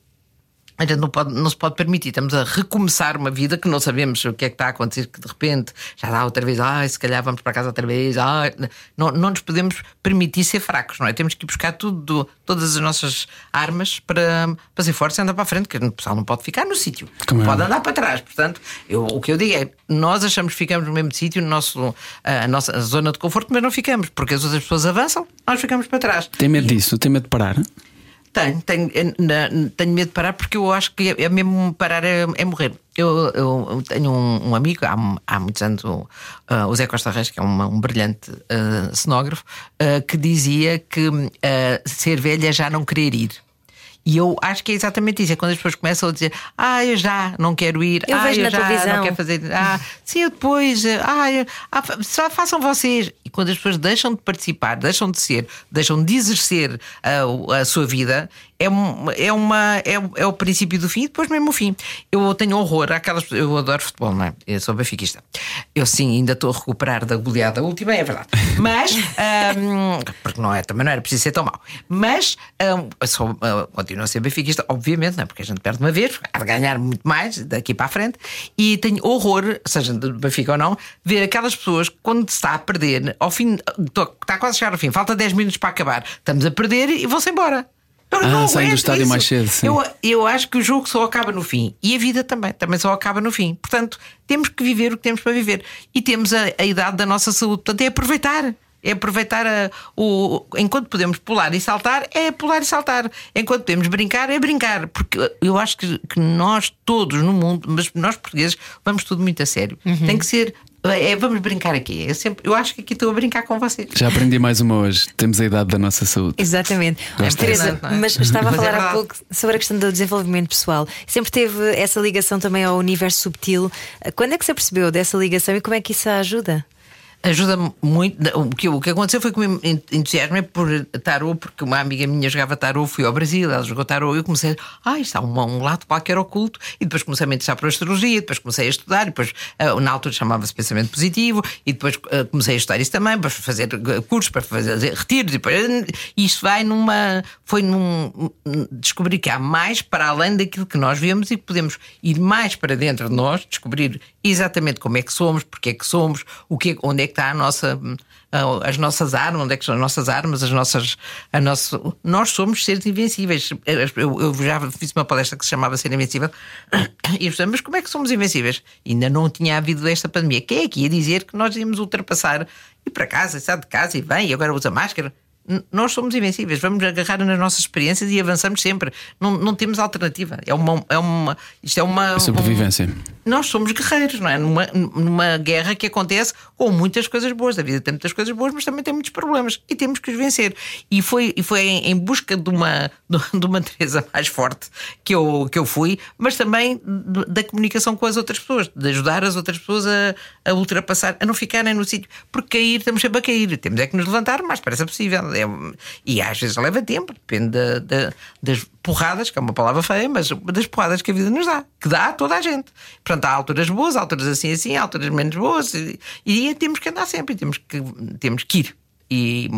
a gente não, pode, não se pode permitir. Estamos a recomeçar uma vida que não sabemos o que é que está a acontecer, que de repente já dá outra vez, ai, se calhar vamos para casa outra vez. Ai. Não, não nos podemos permitir ser fracos, não é? Temos que buscar tudo, todas as nossas armas para, para ser fortes e andar para a frente, que o pessoal não pode ficar no sítio, é? pode andar para trás. Portanto, eu, o que eu digo é: nós achamos que ficamos no mesmo sítio, no nosso, a nossa zona de conforto, mas não ficamos, porque as outras pessoas avançam, nós ficamos para trás. Tem medo disso? Tem medo de parar? Tenho, tenho, eh, tenho medo de parar porque eu acho que é, é mesmo parar é, é morrer. Eu, eu- tenho um, um amigo, há, há muitos anos, o, ah, o Zé Costa Reis, que é uma- um brilhante ah, cenógrafo, ah, que dizia que ser velha é já não querer ir. E eu acho que é exatamente isso. É quando as pessoas começam a dizer, ah, eu já não quero ir, Eu ah, vejo eu já televisão." não quero fazer, ah, sim, eu depois, ah, eu- ah, só façam vocês. E quando as pessoas deixam de participar, deixam de ser, deixam de exercer ah, o- a, sua vida, é, um- é, uma, é, é o princípio do fim e depois mesmo o fim. Eu tenho horror àquelas eu adoro futebol, não é? Eu sou benfiquista. Eu sim, ainda estou a recuperar da goleada última, é verdade. Mas, ahm, porque não é, também não era preciso ser tão mau. Mas, eu sou, ah, continuo a ser benfiquista, obviamente, não é? Porque a gente perde uma vez, há de ganhar muito mais daqui para a frente. E tenho horror, seja de Benfica ou não, ver aquelas pessoas quando se está a perder, ao fim, está quase a chegar ao fim, falta 10 minutos para acabar, estamos a perder e vão-se embora. Eu Ah, não saem do estádio isso. mais cedo, sim. Eu, eu acho que o jogo só acaba no fim e a vida também, também só acaba no fim. Portanto, temos que viver o que temos para viver e temos a, a idade da nossa saúde. Portanto, é aproveitar. É aproveitar a- o. Enquanto podemos pular e saltar, é pular e saltar. Enquanto podemos brincar, é brincar. Porque eu acho que, que nós todos no mundo, mas nós portugueses, vamos tudo muito a sério. Tem que ser. É, vamos brincar aqui. Eu, sempre, eu acho que aqui estou a brincar com vocês. Já aprendi mais uma hoje. Temos a idade da nossa saúde. Exatamente. Gosto Teresa, é? mas estava a Mas falar há pouco sobre a questão do desenvolvimento pessoal. Sempre teve essa ligação também ao universo subtil. Quando é que você percebeu dessa ligação e como é que isso a ajuda? Ajuda-me muito. O que, o que aconteceu foi que me entusiasmei por tarô, porque uma amiga minha jogava tarô, fui ao Brasil, ela jogou tarô, e eu comecei, ah, isto há um, um lado qualquer oculto, e depois comecei a me interessar por astrologia, depois comecei a estudar, e depois ah, na altura chamava-se pensamento positivo, e depois ah, comecei a estudar isso também, para fazer ah, cursos, para fazer retiros, e depois, isto vai numa. Foi num. descobrir que há mais para além daquilo que nós vemos e que podemos ir mais para dentro de nós, descobrir exatamente como é que somos, porque é que somos, o que é- onde é que está a nossa, as nossas armas, onde é que são as nossas armas, as nossas. A nossa, nós somos seres invencíveis. Eu, eu já fiz uma palestra que se chamava Ser Invencível e eu mas como é que somos invencíveis? Ainda não tinha havido esta pandemia. Quem é que ia dizer que nós íamos ultrapassar, ir para casa, sair de casa e vem, e agora usa máscara? Nós somos invencíveis, vamos agarrar nas nossas experiências e avançamos sempre. Não, não temos alternativa. É uma, é uma, isto é uma. Sobrevivência. Nós somos guerreiros, não é? Numa, numa guerra que acontece com muitas coisas boas. A vida tem muitas coisas boas, mas também tem muitos problemas e temos que os vencer. E foi, e foi em, em busca de uma, de uma Teresa mais forte que eu, que eu fui, mas também da comunicação com as outras pessoas, de ajudar as outras pessoas a, a ultrapassar, a não ficarem no sítio. Porque cair, estamos sempre a cair. Temos é que nos levantar o mais depressa possível. É, e às vezes leva tempo, depende da- da- das porradas, que é uma palavra feia, mas das porradas que a vida nos dá, que dá a toda a gente. Portanto, há alturas boas, alturas assim assim, alturas menos boas, e, e temos que andar sempre, temos que, temos que ir. E,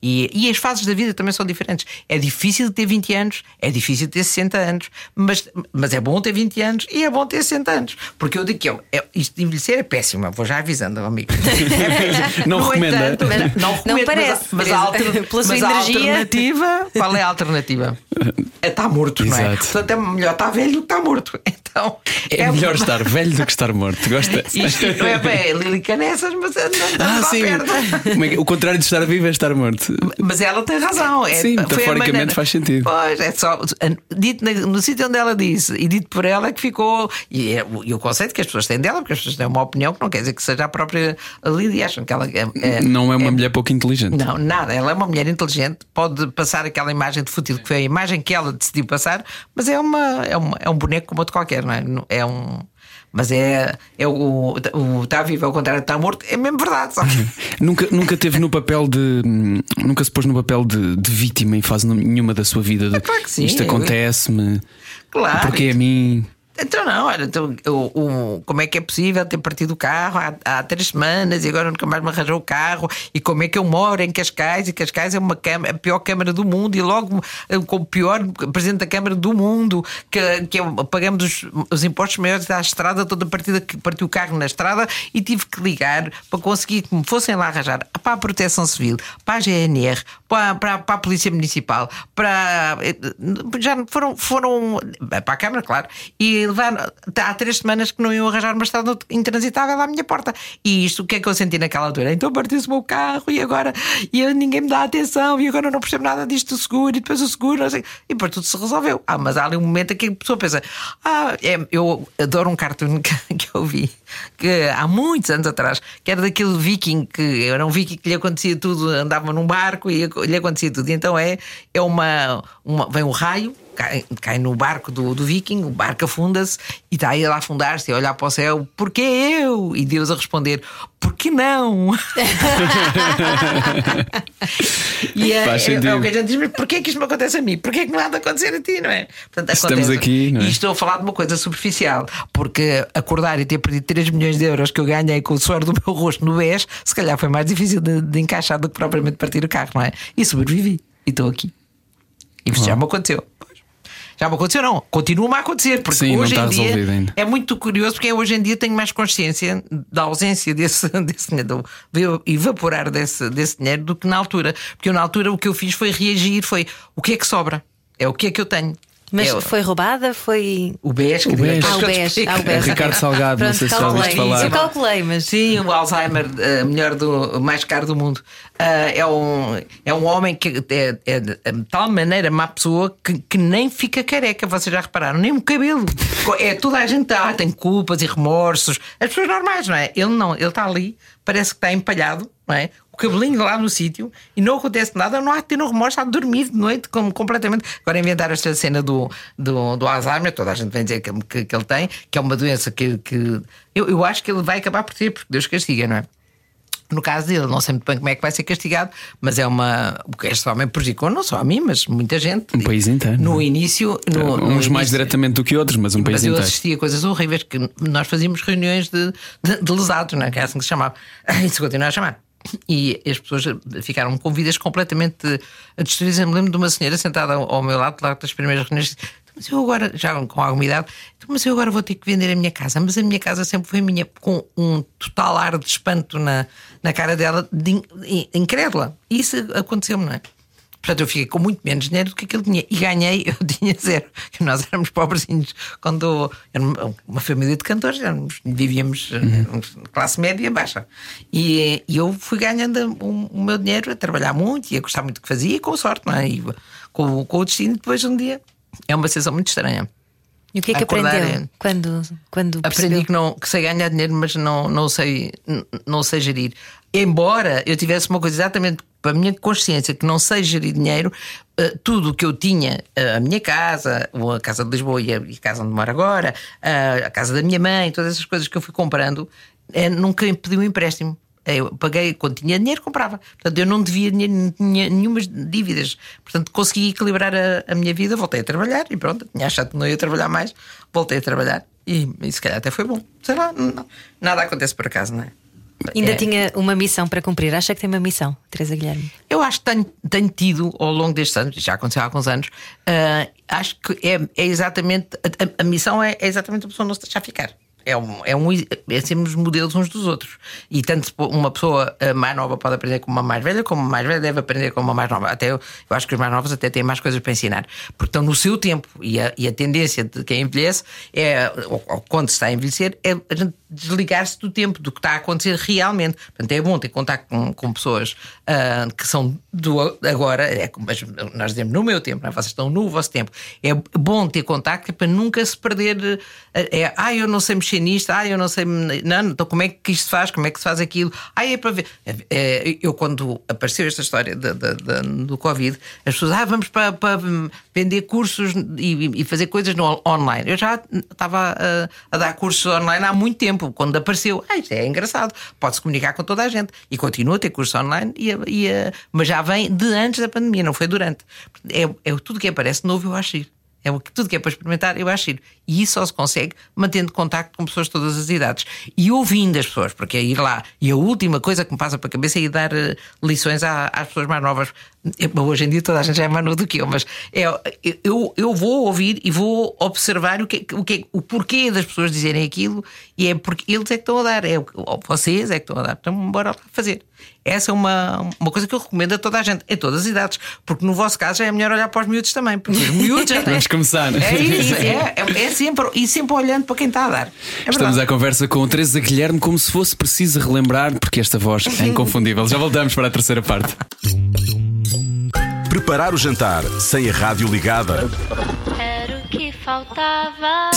e, e as fases da vida também são diferentes. É difícil ter 20 anos, é difícil ter 60 anos, mas, mas é bom ter 20 anos e é bom ter 60 anos. Porque eu digo que eu, é, isto de envelhecer é péssimo, vou já avisando, amigo. É. Não No recomenda. entanto, Mas não, não recomendo, parece, Mas, a- mas, a, alter- Pela sua mas a alternativa, qual é a alternativa? É estar morto, não é? Exato. Portanto, é melhor estar velho do que estar morto. Então, É, melhor estar velho do que estar morto. Gosta? Isto não é bem Lili Canessas, mas não estamos Ah, sim. é que- o contrário de estar vivo é estar morto. Mas ela tem razão. É, Sim, metaforicamente maneira- faz sentido. Pois, é só. Dito no sítio onde ela disse e dito por ela é que ficou. E, é, e o conceito que as pessoas têm dela, porque as pessoas têm uma opinião que não quer dizer que seja a própria Lili, acham que ela é. é- Não é uma mulher pouco inteligente. Não, nada. Ela é uma mulher inteligente, pode passar aquela imagem de fútil que foi a imagem que ela decidiu passar, mas é, uma, é, uma, é um boneco como outro qualquer, não é? É um. Mas é, é o, está vivo ao contrário de está morto, é mesmo verdade? Nunca, nunca teve no papel de. hum, Nunca se pôs no papel de, de vítima em fase nenhuma da sua vida. De, É claro que sim. Isto acontece-me. Claro. Porque a mim. Então não, olha, então, o, o- como é que é possível ter partido o carro há, há três semanas e agora nunca mais me arranjou o carro? E como é que eu moro em Cascais? E Cascais é uma câmara, a pior Câmara do mundo e logo eh, com o pior Presidente da Câmara do mundo que, que é- pagamos os, os impostos maiores da estrada toda a partida que partiu o carro na estrada e tive que ligar para conseguir que me fossem lá arranjar. Para a Proteção Civil, para a GNR, para, para, a Polícia Municipal, para eh, já foram, foram para a Câmara, claro, e levar há três semanas que não iam arranjar uma estrada intransitável à minha porta. E isto o que é que eu senti naquela altura? Então partiu-se o meu carro e agora e eu- ninguém me dá atenção e agora eu não percebo nada disto do seguro e depois o seguro, e depois tudo se resolveu. Ah, mas há ali um momento em que a pessoa pensa: ah, é, eu adoro um cartoon que, que eu vi que há muitos anos atrás, que era daquele viking que era um viking que lhe acontecia tudo, andava num barco e lhe acontecia tudo. E então é, é uma, uma vem um raio. Cai, cai no barco do, do viking, o barco afunda-se e está ele a afundar-se e a olhar para o céu, porquê eu? E Deus a responder, porquê não? e é, Faz é, é o que a gente diz, porquê é que isto me acontece a mim? Porquê é que não há de acontecer a ti, não é? Portanto, Estamos aqui, é? E estou a falar de uma coisa superficial, porque acordar e ter perdido 3 milhões de euros que eu ganhei com o suor do meu rosto no BES, se calhar foi mais difícil de, de encaixar do que propriamente partir o carro, não é? E sobrevivi. E estou aqui. E isto já me aconteceu. Já me aconteceu, não. Continua-me a acontecer, porque Sim, hoje em dia é muito curioso, porque hoje em dia tenho mais consciência da ausência desse, desse dinheiro, do evaporar desse, desse dinheiro do que na altura. Porque eu, na altura o que eu fiz foi reagir, foi o que é que sobra? É o que é que eu tenho. Mas É o- foi roubada? Foi. o BES, que BES. Ah, o BES. Ah, o BES. Ricardo Salgado, não Pronto, sei se já calculei. ouviste falar. Eu calculei, mas. Sim, o Alzheimer, eh, melhor do, mais caro do mundo. Ah, é, um, é um homem que é, é de tal maneira má pessoa que, que nem fica careca, vocês já repararam, nem o cabelo. É, toda a gente tá, tem culpas e remorsos, as pessoas normais, não é? Ele não, ele está ali, parece que está empalhado, não é? O cabelinho lá no sítio e não acontece nada, não há de ter um remorso, há de dormir de noite como, completamente. Agora inventar esta cena do, do, do Alzheimer, toda a gente vem dizer que, que, que ele tem, que é uma doença que, que eu, eu acho que ele vai acabar por ter, porque Deus castiga, não é? No caso dele, não sei muito bem como é que vai ser castigado, mas é uma. Este homem prejudicou, não só a mim, mas muita gente. Um país inteiro, No é? início. No, no Uns mais início- diretamente do que outros, mas um país mas eu inteiro. assistia a coisas horríveis que nós fazíamos reuniões de, de, de lesados, não é? que é assim que se chamava. E se continua a chamar. E as pessoas ficaram convidas completamente a destruir. Eu me lembro de uma senhora sentada ao, meu lado, lá das primeiras reuniões, disse, mas eu agora, já com alguma idade, "Então, mas eu agora vou ter que vender a minha casa. Mas a minha casa sempre foi minha, com um total ar de espanto na, na cara dela, de in- in- incrédula. Isso aconteceu-me, não é? Portanto, eu fiquei com muito menos dinheiro do que aquilo que tinha. E ganhei, eu tinha zero. Nós éramos pobrezinhos quando. Era uma família de cantores, éramos, vivíamos uhum. classe média baixa. E, e, eu fui ganhando o, o, meu dinheiro a trabalhar muito e a gostar muito do que fazia, e com sorte, não é? E com, com o destino, depois um dia. É uma sensação muito estranha. E o que é que Acordar aprendeu é... quando, quando Aprendi que, não, que sei ganhar dinheiro, mas não, não, sei, não sei gerir. Embora eu tivesse uma coisa exatamente para a minha consciência que não sei gerir dinheiro, uh, tudo o que eu tinha, uh, a minha casa, a casa de Lisboa e a, casa onde moro agora, uh, a casa da minha mãe, todas essas coisas que eu fui comprando, nunca me pediu um empréstimo. Eu paguei quando tinha dinheiro, comprava. Portanto, eu não devia tinha nenhuma dívidas. Portanto, consegui equilibrar a, a, minha vida, voltei a trabalhar e pronto. Tinha achado que não ia trabalhar mais, voltei a trabalhar e, e se calhar até foi bom. Sei lá, não, nada acontece por acaso, não é? Ainda é. tinha uma missão para cumprir. Acha que tem uma missão, Teresa Guilherme? Eu acho que tenho, tenho tido ao longo destes anos, já aconteceu há alguns anos, uh, acho que é, é exatamente. A, a, missão é, é exatamente a pessoa não se deixar ficar é, um, é, um, é sermos modelos uns dos outros. E tanto uma pessoa eh, mais nova pode aprender com uma mais velha, como uma mais velha deve aprender com uma mais nova. Até eu, eu acho que os mais novos até têm mais coisas para ensinar. Porque estão no seu tempo. E a, e a tendência de quem envelhece, é, ou, ou quando se está a envelhecer, é a gente desligar-se do tempo, do que está a acontecer realmente. Portanto, é bom ter contato com, com pessoas uh, que são do agora, é, mas nós dizemos no meu tempo, é? vocês estão no vosso tempo. É bom ter contacto para nunca se perder. É, ah, eu não sei mexer nisto, ah, eu não sei. Não, então como é que isto se faz? Como é que se faz aquilo? Ah, é para ver. É, eu, quando apareceu esta história de, de, de, do Covid, as pessoas, ah, vamos para, para vender cursos e, e, fazer coisas no online. Eu já estava a, a dar cursos online há muito tempo tempo, quando apareceu, ah, isto é engraçado, pode-se comunicar com toda a gente. E continua a ter curso online, e, e, mas já vem de antes da pandemia, não foi durante. É, é tudo que aparece novo, eu acho. É tudo que é para experimentar, eu acho. E isso só se consegue mantendo contacto com pessoas de todas as idades e ouvindo as pessoas, porque é ir lá. E a última coisa que me passa para a cabeça é ir dar uh, lições às pessoas mais novas. Hoje em dia toda a gente já é mais nova do que eu, mas é, eu, eu vou ouvir e vou observar o, que, o, que, o porquê das pessoas dizerem aquilo e é porque eles é que estão a dar, é, vocês é que estão a dar. Então, bora lá fazer. Essa é uma, uma coisa que eu recomendo a toda a gente, em todas as idades, porque no vosso caso já é melhor olhar para os miúdos também, porque os miúdos já. Vamos começar. É isso, é, é, é, sempre, e sempre olhando para quem está a dar. É Estamos à conversa com Teresa Guilherme como se fosse preciso relembrar, porque esta voz é inconfundível. Já voltamos para a terceira parte. Preparar o jantar sem a rádio ligada faltava.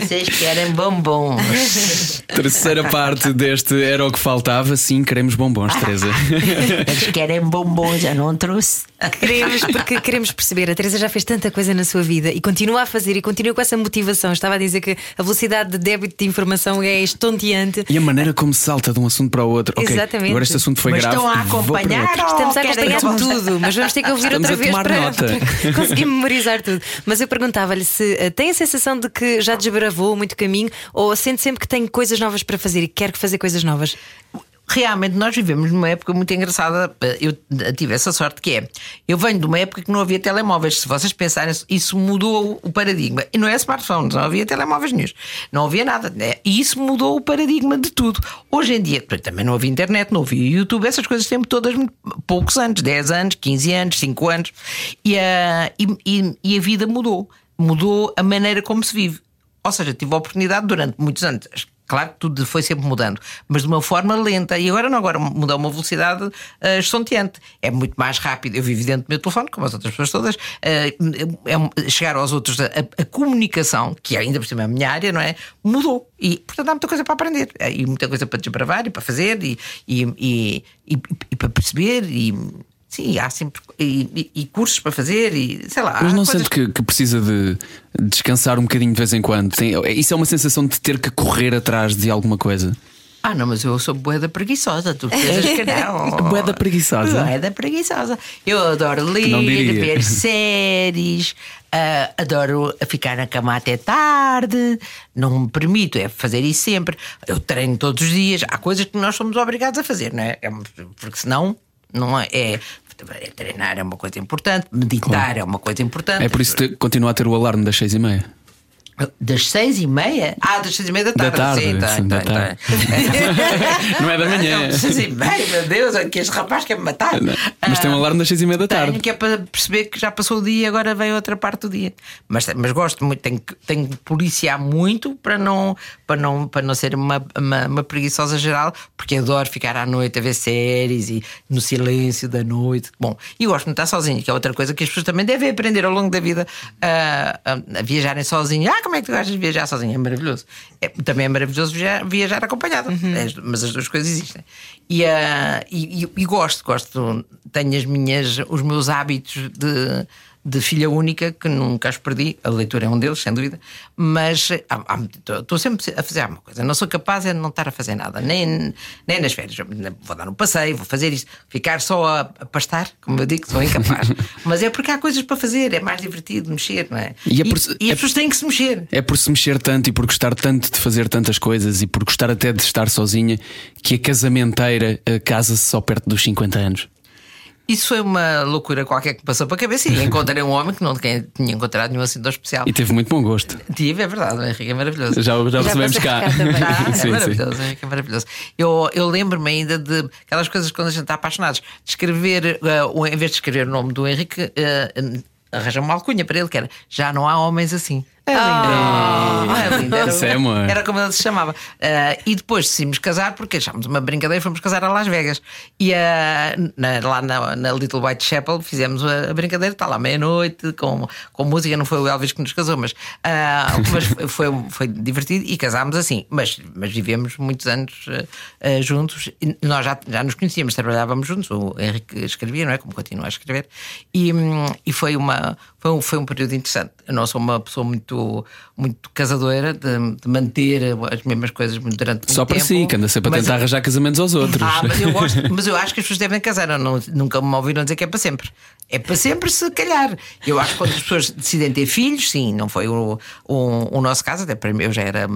Vocês querem bombons. Terceira parte deste era o que faltava. Sim, queremos bombons, Teresa. Eles querem bombons, já não trouxe. Queremos, porque queremos perceber. A Teresa já fez tanta coisa na sua vida e continua a fazer e continua com essa motivação. Estava a dizer que a velocidade de débito de informação é estonteante. E a maneira como salta de um assunto para o outro. Exatamente. Okay, agora este assunto foi mas grave. Estão a acompanhar. Estamos a acompanhar tudo, mas vamos ter que ouvir Estamos outra vez para, nota. para conseguir memorizar tudo. Mas eu perguntava-lhe se eh, tem a sensação de que já desbravou muito caminho ou sente sempre que tem coisas novas para fazer e quer que fazer coisas novas? realmente nós vivemos numa época muito engraçada. Eu tive essa sorte que é. Eu venho de uma época que não havia telemóveis. Se vocês pensarem, isso mudou o paradigma. E não é smartphones, não havia telemóveis nenhum. Não havia nada. Né? E isso mudou o paradigma de tudo. Hoje em dia, também não havia internet, não havia YouTube, essas coisas têm todas poucos anos 10 anos, 15 anos, 5 anos. E a, e, e a vida mudou mudou a maneira como se vive. Ou seja, tive a oportunidade durante muitos anos. Claro que tudo foi sempre mudando, mas de uma forma lenta. E agora não, agora mudou uma velocidade uh, estonteante. É muito mais rápido. Eu vivo dentro do meu telefone, como as outras pessoas todas. Uh, é, chegar aos outros, a, a, comunicação, que ainda por cima é a minha área, não é? Mudou. E, portanto, há muita coisa para aprender. E muita coisa para desbravar e para fazer e, e, e, e, e para perceber. E, Sim, há sempre. E, e, e, cursos para fazer, e sei lá. Mas não sente que, que, precisa de descansar um bocadinho de vez em quando? Tem, isso é uma sensação de ter que correr atrás de alguma coisa? Ah, não, mas eu sou boeda preguiçosa, tu pensas que não. boeda preguiçosa? Boeda preguiçosa. Eu adoro ler, ver séries, uh, adoro ficar na cama até tarde, não me permito é fazer isso sempre. Eu treino todos os dias, há coisas que nós somos obrigados a fazer, não é? é porque senão não é, é treinar é uma coisa importante, meditar claro. é uma coisa importante. É por isso que continua a ter o alarme das seis e meia. Das seis e meia? Ah, das seis e meia da tarde. Da tarde, sim, tá, sim, tá, tá. tarde. Não é da manhã. Não, seis e meia, meu Deus, que este rapaz quer me matar. Mas tem um alarme das seis e meia da Tenho tarde. que é para perceber que já passou o dia e agora vem outra parte do dia. Mas, mas gosto muito, tenho, tenho que policiar muito para não, para não, para não ser uma, uma, uma preguiçosa geral, porque adoro ficar à noite a ver séries e no silêncio da noite. Bom, e gosto de estar sozinho, que é outra coisa que as pessoas também devem aprender ao longo da vida a, a- a viajarem sozinho. Ah, como é que tu gostas de viajar sozinho? É maravilhoso. É- também é maravilhoso viajar, viajar acompanhado, É, mas as duas coisas existem. E, ah, e, e- e gosto, gosto, tenho as minhas, os meus hábitos de, de filha única que nunca os perdi. A leitura é um deles, sem dúvida, mas estou sempre a fazer alguma coisa. Não sou capaz é de não estar a fazer nada, nem, nem nas férias. Vou dar um passeio, vou fazer isto, ficar só a, a pastar, como eu digo, sou incapaz. mas é porque há coisas para fazer, é mais divertido mexer, não é? E E, é por- e é- as pessoas têm que se mexer. É por se mexer tanto e por gostar tanto de fazer tantas coisas e por gostar até de estar sozinha que a casamenteira eh, casa-se só perto dos 50 anos. Isso foi uma loucura qualquer que me passou para a cabeça e encontrei um homem que não tinha encontrado nenhum assim tão especial. E teve muito bom gosto. Tive, é verdade, o Henrique é maravilhoso. Já, já percebemos passei cá. Ah, é Sim, sim. maravilhoso, é, é maravilhoso. Eu, eu lembro-me ainda de aquelas coisas quando a gente está apaixonados, de escrever, o- em vez de escrever o nome do Henrique, uh, uma alcunha para ele, que era Já não há homens assim. É lindo. Ah, é lindo. Era, Isso é amor. era como ele se chamava. Ah, e depois decidimos casar porque achámos uma brincadeira e fomos casar a Las Vegas. E ah, na- lá na, na Little White Chapel fizemos a, a brincadeira, está lá meia-noite, com, com música. Não foi o Elvis que nos casou, mas, ah, mas foi, foi divertido e casámos assim. Mas, mas vivemos muitos anos ah, ah, juntos. E nós já, já nos conhecíamos, trabalhávamos juntos. O Henrique escrevia, não é? Como continua a escrever. E, hum, e foi, uma, foi, um, foi um período interessante. Eu não sou uma pessoa muito, muito casadora de, de manter as mesmas coisas durante muito Só para tempo, si, que anda sempre a mas- tentar arranjar casamentos aos outros. ah, mas eu gosto, mas eu acho que as pessoas devem casar. Não- nunca me ouviram dizer que é para sempre. É para sempre, se calhar. Eu acho que quando as pessoas decidem ter filhos, sim, não foi o, o, o nosso caso, até para mim eu já era.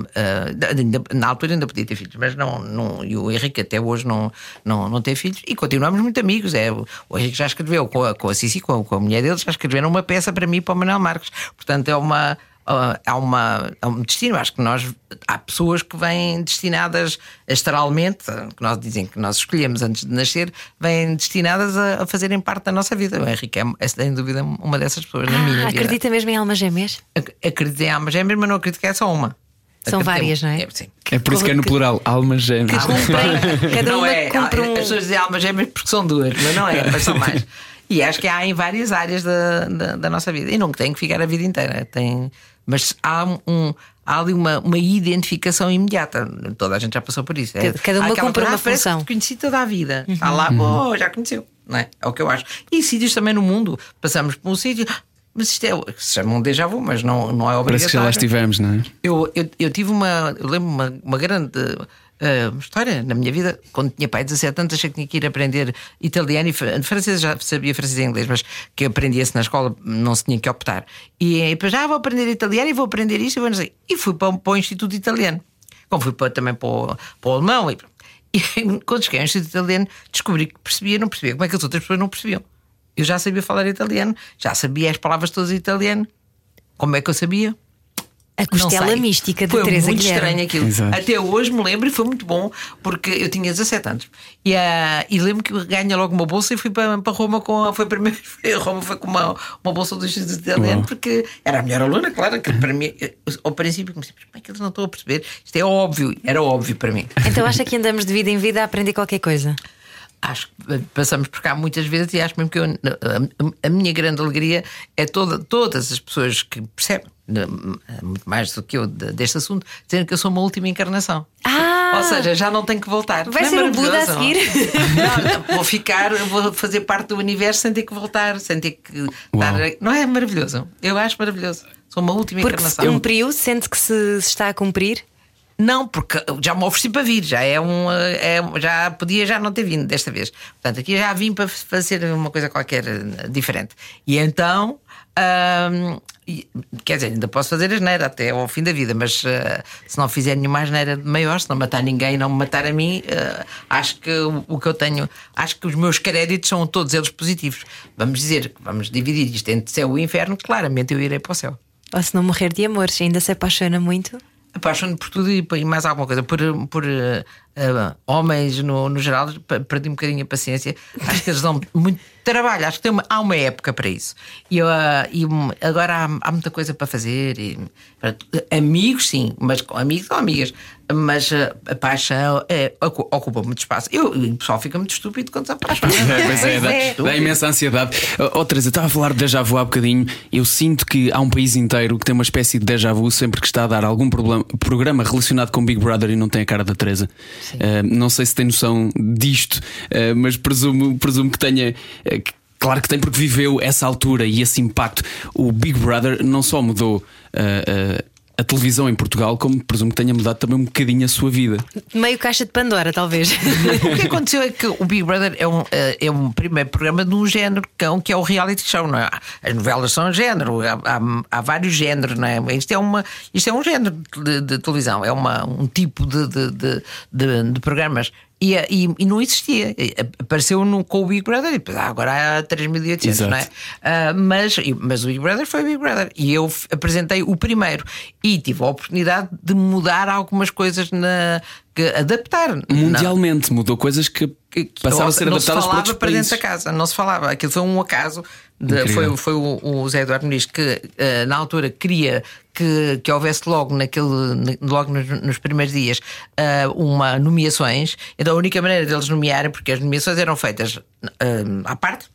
ainda- na altura ainda podia ter filhos, mas não, não. E o Henrique até hoje não, não, não tem filhos e continuamos muito amigos. É, o Henrique já escreveu com a, com a Cici, com a, com a mulher dele, já escreveram uma peça para mim e para o Manuel Marques. Portanto, é uma. Ah, há, uma, há um destino. Acho que nós há pessoas que vêm destinadas astralmente, que nós dizem que nós escolhemos antes de nascer, vêm destinadas a, a fazerem parte da nossa vida. O Henrique é, é sem dúvida uma dessas pessoas na minha Ah, vida. acredita mesmo em almas gêmeas? Ac- Acredito em almas gêmeas, mas não acredito que é só uma. São várias, não é? sim. É por isso que é no plural, almas gêmeas. Cumprem, cada não uma é, cumpre um. As pessoas dizem almas gêmeas porque são duas, mas não é, mas são mais. E acho que há em várias áreas da, da, da nossa vida. E não tem que ficar a vida inteira. Tem, mas há, um, há ali uma, uma identificação imediata. Toda a gente já passou por isso. É, Cada- uma coisa, uma "Ah, parece função." que conheci toda a vida. Está lá, oh, já conheceu. Não é? é o que eu acho. E sítios também no mundo. Passamos por um sítio. "Ah, Mas isto é. Se chama um déjà vu, mas não, não é obrigatório. Parece que já lá estivemos, não é? Eu, eu, eu tive uma. Eu lembro uma, uma grande ah, história na minha vida. Quando tinha pai 17 anos, achei que tinha que ir aprender italiano e fran- francês. Já sabia francês e inglês, mas que aprendia-se na escola, não se tinha que optar. E aí, depois, já vou aprender italiano e vou aprender isto. E, vou não sei. e fui para, o- para o Instituto Italiano. Como fui para, também para o, para o alemão. E, e quando cheguei ao Instituto Italiano, descobri que percebia, não percebia. Como é que as outras pessoas não percebiam? Eu já sabia falar italiano, já sabia as palavras todas em italiano. Como é que eu sabia? A costela mística de foi Teresa muito Guilherme. estranho aquilo. Exato. Até hoje me lembro e foi muito bom porque eu tinha 17 anos. E, ah, e lembro que ganhei logo uma bolsa e fui para, para Roma com a, foi primeiro foi a Roma foi com uma, uma bolsa do Instituto Italiano porque era a melhor aluna, claro, que para mim, eu, ao princípio comecei, mas como é que eles não estão a perceber? Isto é óbvio, era óbvio para mim. Então acha que andamos de vida em vida a aprender qualquer coisa? Acho que passamos por cá muitas vezes e acho mesmo que eu- a, a minha grande alegria é toda, todas as pessoas que percebem né, muito mais do que eu de- deste assunto, dizendo que eu sou uma última encarnação. Ah! Ou seja, já não tenho que voltar. Vai Não é ser o Buda a maravilhoso? seguir? Não, não, vou ficar, vou fazer parte do universo sem ter que voltar, sem ter que estar. Não é maravilhoso? Eu acho maravilhoso. Sou uma última Porque encarnação. cumpriu, sente que se está a cumprir? Não, porque já me ofereci para vir, já é um. É, já podia já não ter vindo desta vez. Portanto, aqui já vim para fazer uma coisa qualquer eh, diferente. E então. e- quer dizer, ainda posso fazer a geneira até ao fim da vida, mas eh, se não fizer nenhuma geneira de maior, se não matar ninguém não me matar a mim, eh, acho que o, o que eu tenho, acho que os meus créditos são todos eles positivos. Vamos dizer, vamos dividir isto entre céu e inferno, claramente eu irei para o céu. Ou se não morrer de amores, ainda se apaixona muito? Apaixono por tudo e e mais alguma coisa. Por, por eh, eh, homens no, no geral, pe- perdi um bocadinho a paciência. Acho que eles dão muito trabalho. Acho que uma- há uma época para isso. E, eu, ah, e um, agora há, há muita coisa para fazer. E, amigos, sim, mas amigos ou amigas. Mas a paixão é, ocu- ocupa muito espaço. Eu, o pessoal fica muito estúpido quando se apaixona. É, pois é, dá, dá imensa ansiedade. Oh, Teresa, estava a falar de déjà vu há bocadinho. Eu sinto que há um país inteiro que tem uma espécie de déjà vu sempre que está a dar algum problema, programa relacionado com Big Brother e não tem a cara da Teresa. Uh, não sei se tem noção disto, uh, mas presumo, presumo que tenha. uh, que- Claro que tem, porque viveu essa altura e esse impacto. O Big Brother não só mudou uh, uh, a televisão em Portugal, como presumo que tenha mudado também um bocadinho a sua vida. Meio caixa de Pandora, talvez. O que aconteceu é que o Big Brother é um, eh, é um primeiro programa de um género que é, um- que é o reality show, não é? As novelas são um género, há, há- há vários géneros, não é? Isto é, uma, isto é um género de, de televisão, é uma, um tipo de, de, de, de- de programas. E, e, e não existia. Apareceu no, com o Big Brother e depois ah, agora há 3.800, não é? Ah, mas, mas o Big Brother foi o Big Brother e eu apresentei o primeiro e tive a oportunidade de mudar algumas coisas na. Que adaptar Mundialmente mudou coisas que, que- passavam a ser não adaptadas se para outros para países. dentro da casa, não se falava. Aquilo foi um acaso. De- foi foi o, o Zé Eduardo Muniz que, eh, na altura, queria que, que houvesse logo, naquele, na- logo nos, nos primeiros dias eh, uma nomeações. Então, a única maneira deles nomearem, porque as nomeações eram feitas eh, à parte,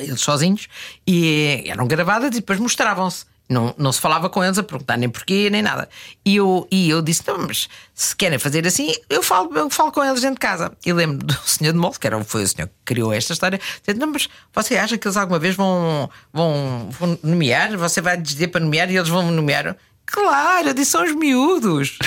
eles sozinhos, e eram gravadas e depois mostravam-se. Não, não se falava com eles a perguntar nem porquê, nem nada. E eu, e eu disse: não, mas se querem fazer assim, eu falo, eu falo com eles dentro de casa. E lembro do senhor de Molde, que era, foi o senhor que criou esta história, dizendo: não, mas você acha que eles alguma vez vão, vão, vão nomear? Você vai dizer para nomear e eles vão nomear? Claro, eu disse são os miúdos.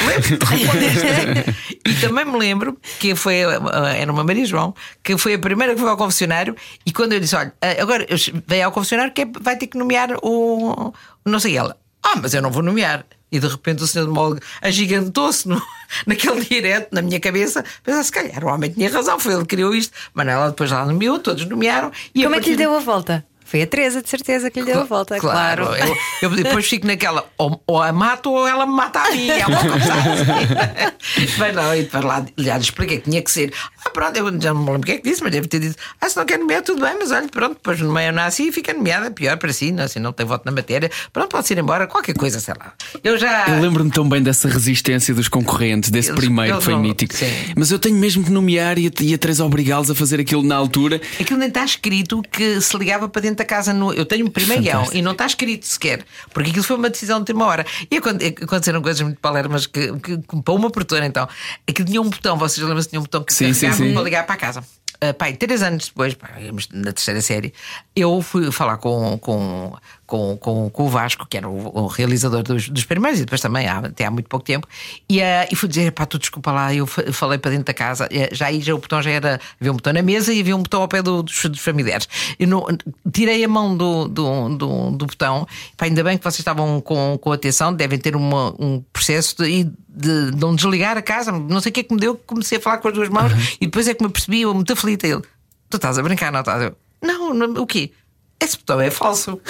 E também me lembro que foi, eh, era uma Maria João, que foi a primeira que foi ao confessionário. E quando eu disse: Olha, eh, agora veio ao confessionário que é- vai ter que nomear o, não sei ela. Ah, mas eu não vou nomear. E de repente o senhor de Molde agigantou-se naquele direto na minha cabeça. Pensava, se calhar o homem tinha razão, foi ele que criou isto. Mas ela depois lá nomeou, todos nomearam. E Como é que lhe deu a volta? Foi a Teresa, de certeza, que lhe deu a volta, claro. Eu, eu depois fico naquela, ou, ou a mato ou ela me mata a mim. É uma coisa assim. Mas não, e depois lá, já lhe expliquei que tinha que ser. Ah, pronto, eu já não me lembro o que é que disse, mas deve ter dito: Ah, se não quer nomear, tudo bem, mas olha, pronto, depois nomeia não assim e fica nomeada, pior para si, não, assim não tem voto na matéria. Pronto, pode ir embora, qualquer coisa, sei lá. Eu já. Eu lembro-me tão bem dessa resistência dos concorrentes, desse Eles- primeiro eles que foi não- mítico. sim. Mas eu tenho mesmo que nomear e a, e a Teresa obrigá-los a fazer aquilo na altura. Aquilo nem está escrito que se ligava para dentro da casa. No... Eu tenho um primeiro guião e não está escrito sequer, porque aquilo foi uma decisão de última hora. E aconte- aconteceram coisas muito palermas que, que, que para uma produtora então, aquilo tinha um botão, vocês lembram-se tinha um botão que Sim, sim, sim. para ligar para a casa. Uh, pai, três anos depois, pá, na terceira série, eu fui falar com, com, com, com, com o Vasco, que era o, o realizador dos, dos primeiros, e depois também, há, até há muito pouco tempo, e, uh, e fui dizer: pá, tu desculpa lá, eu fa- falei para dentro da casa, eh, já aí já o botão já era. Havia um botão na mesa e havia um botão ao pé do- dos, dos familiares. Eu não, tirei a mão do, do, do, do botão, pá, ainda bem que vocês estavam com, com atenção, devem ter uma, um processo de, de, de não desligar a casa, não sei o que é que me deu, comecei a falar com as duas mãos e depois é que me percebi, eu muito aflita. Ele, tu estás a brincar, não estás? Eu, não, não, o quê? Esse botão é falso.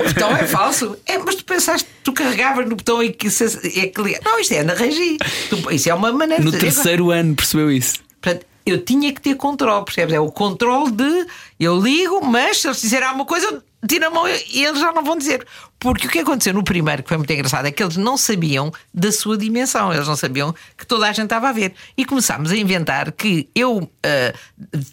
O botão é falso. É, mas tu pensaste, tu carregavas no botão e que se, é que. Não, isto é na regi. Isso é uma maneira No de. terceiro ano percebeu isso. Portanto, eu tinha que ter controle, percebes? É o controle de eu ligo, mas se eles disserem alguma coisa, eu tiro a mão e eles já não vão dizer. Porque o que aconteceu no primeiro, que foi muito engraçado, é que eles não sabiam da sua dimensão, eles não sabiam que toda a gente estava a ver. E começámos a inventar que eu ah,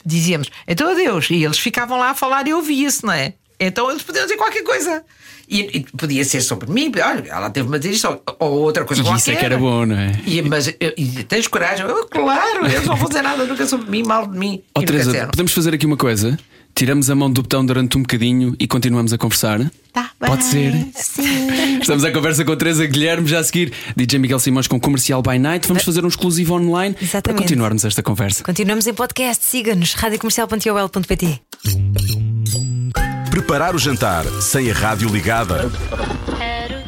dizíamos, então adeus, e eles ficavam lá a falar e ouvia-se, não é? Então eles podiam dizer qualquer coisa. E, e podia ser sobre mim, olha, ela teve-me a dizer isto, ou, ou outra coisa E qualquer. isso é que era bom, não é? E, mas eu- e tens coragem? Eu, claro, eles não vão dizer nada nunca sobre mim, mal de mim. Nunca Teresa, podemos fazer aqui uma coisa? Tiramos a mão do botão durante um bocadinho e continuamos a conversar? Tá Pode ser. Sim. Estamos à conversa com a Teresa Guilherme, já a seguir DJ Miguel Simões com Comercial by Night. Vamos fazer um exclusivo online para Exatamente. continuarmos esta conversa. Continuamos em podcast, siga-nos, radiocomercial.ol.pt. Preparar o jantar sem a rádio ligada.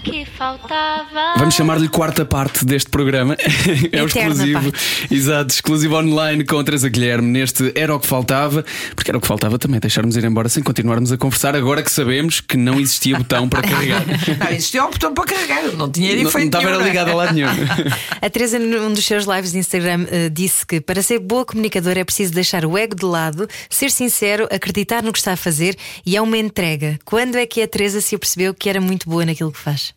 Que faltava. Vamos chamar-lhe quarta parte deste programa. é o exclusivo. parte. Exato, exclusivo online com a Teresa Guilherme neste Era o que Faltava, porque era o que faltava também deixarmos ir embora sem continuarmos a conversar, agora que sabemos que não existia botão para carregar. Não, existia um botão para carregar, não tinha não, não efeito estava nenhum, não é? ligado a lado nenhum. A Teresa, num dos seus lives de Instagram, eh, disse que para ser boa comunicadora é preciso deixar o ego de lado, ser sincero, acreditar no que está a fazer e é uma entrega. Quando é que a Teresa se apercebeu que era muito boa naquilo que faz?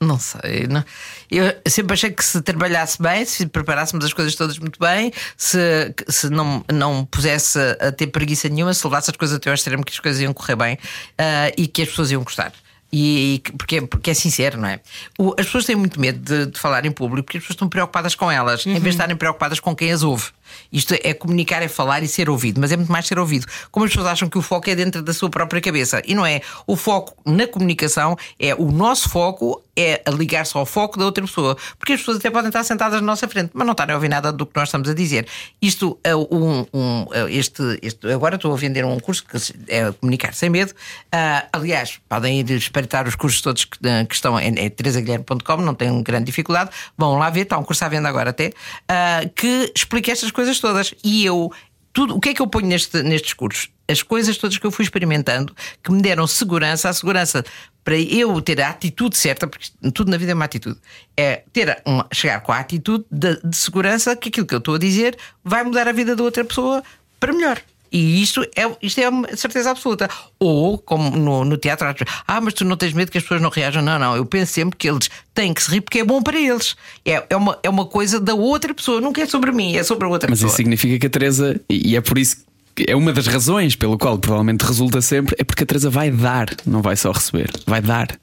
Não sei. Não. Eu sempre achei que se trabalhasse bem, se preparássemos as coisas todas muito bem, se, se não, não pusesse a ter preguiça nenhuma, se levasse as coisas até ao extremo, que as coisas iam correr bem ah, e que as pessoas iam gostar. E, e porque, porque é sincero, não é? O- as pessoas têm muito medo de, de falar em público porque as pessoas estão preocupadas com elas, em vez de estarem preocupadas com quem as ouve. Isto é comunicar, é falar e ser ouvido, mas é muito mais ser ouvido. Como as pessoas acham que o foco é dentro da sua própria cabeça. E não é. O foco na comunicação é o nosso foco é ligar-se ao foco da outra pessoa. Porque as pessoas até podem estar sentadas na nossa frente, mas não estarem a ouvir nada do que nós estamos a dizer. Isto é um, um- este, este- agora estou a vender um curso que é comunicar sem medo. Ah, aliás, podem ir espreitar os cursos todos que, que estão em é teresaguilherme.com, não tem grande dificuldade. Vão lá ver, está um curso à venda agora até, ah, que explica estas coisas todas. E eu tudo, o que é que eu ponho neste, nestes cursos? As coisas todas que eu fui experimentando que me deram segurança, a segurança para eu ter a atitude certa, porque tudo na vida é uma atitude, é ter uma, chegar com a atitude de, de segurança que aquilo que eu estou a dizer vai mudar a vida da outra pessoa para melhor. E isto é, isto é uma certeza absoluta. Ou, como no, no teatro, ah, mas tu não tens medo que as pessoas não reajam. Não, não. Eu penso sempre que eles têm que se rir porque é bom para eles. É, é, uma, é uma coisa da outra pessoa, nunca é sobre mim, é sobre a outra Mas pessoa. isso significa que a Teresa, e é por isso que é uma das razões pelo qual provavelmente resulta sempre, é porque a Teresa vai dar, não vai só receber, vai dar.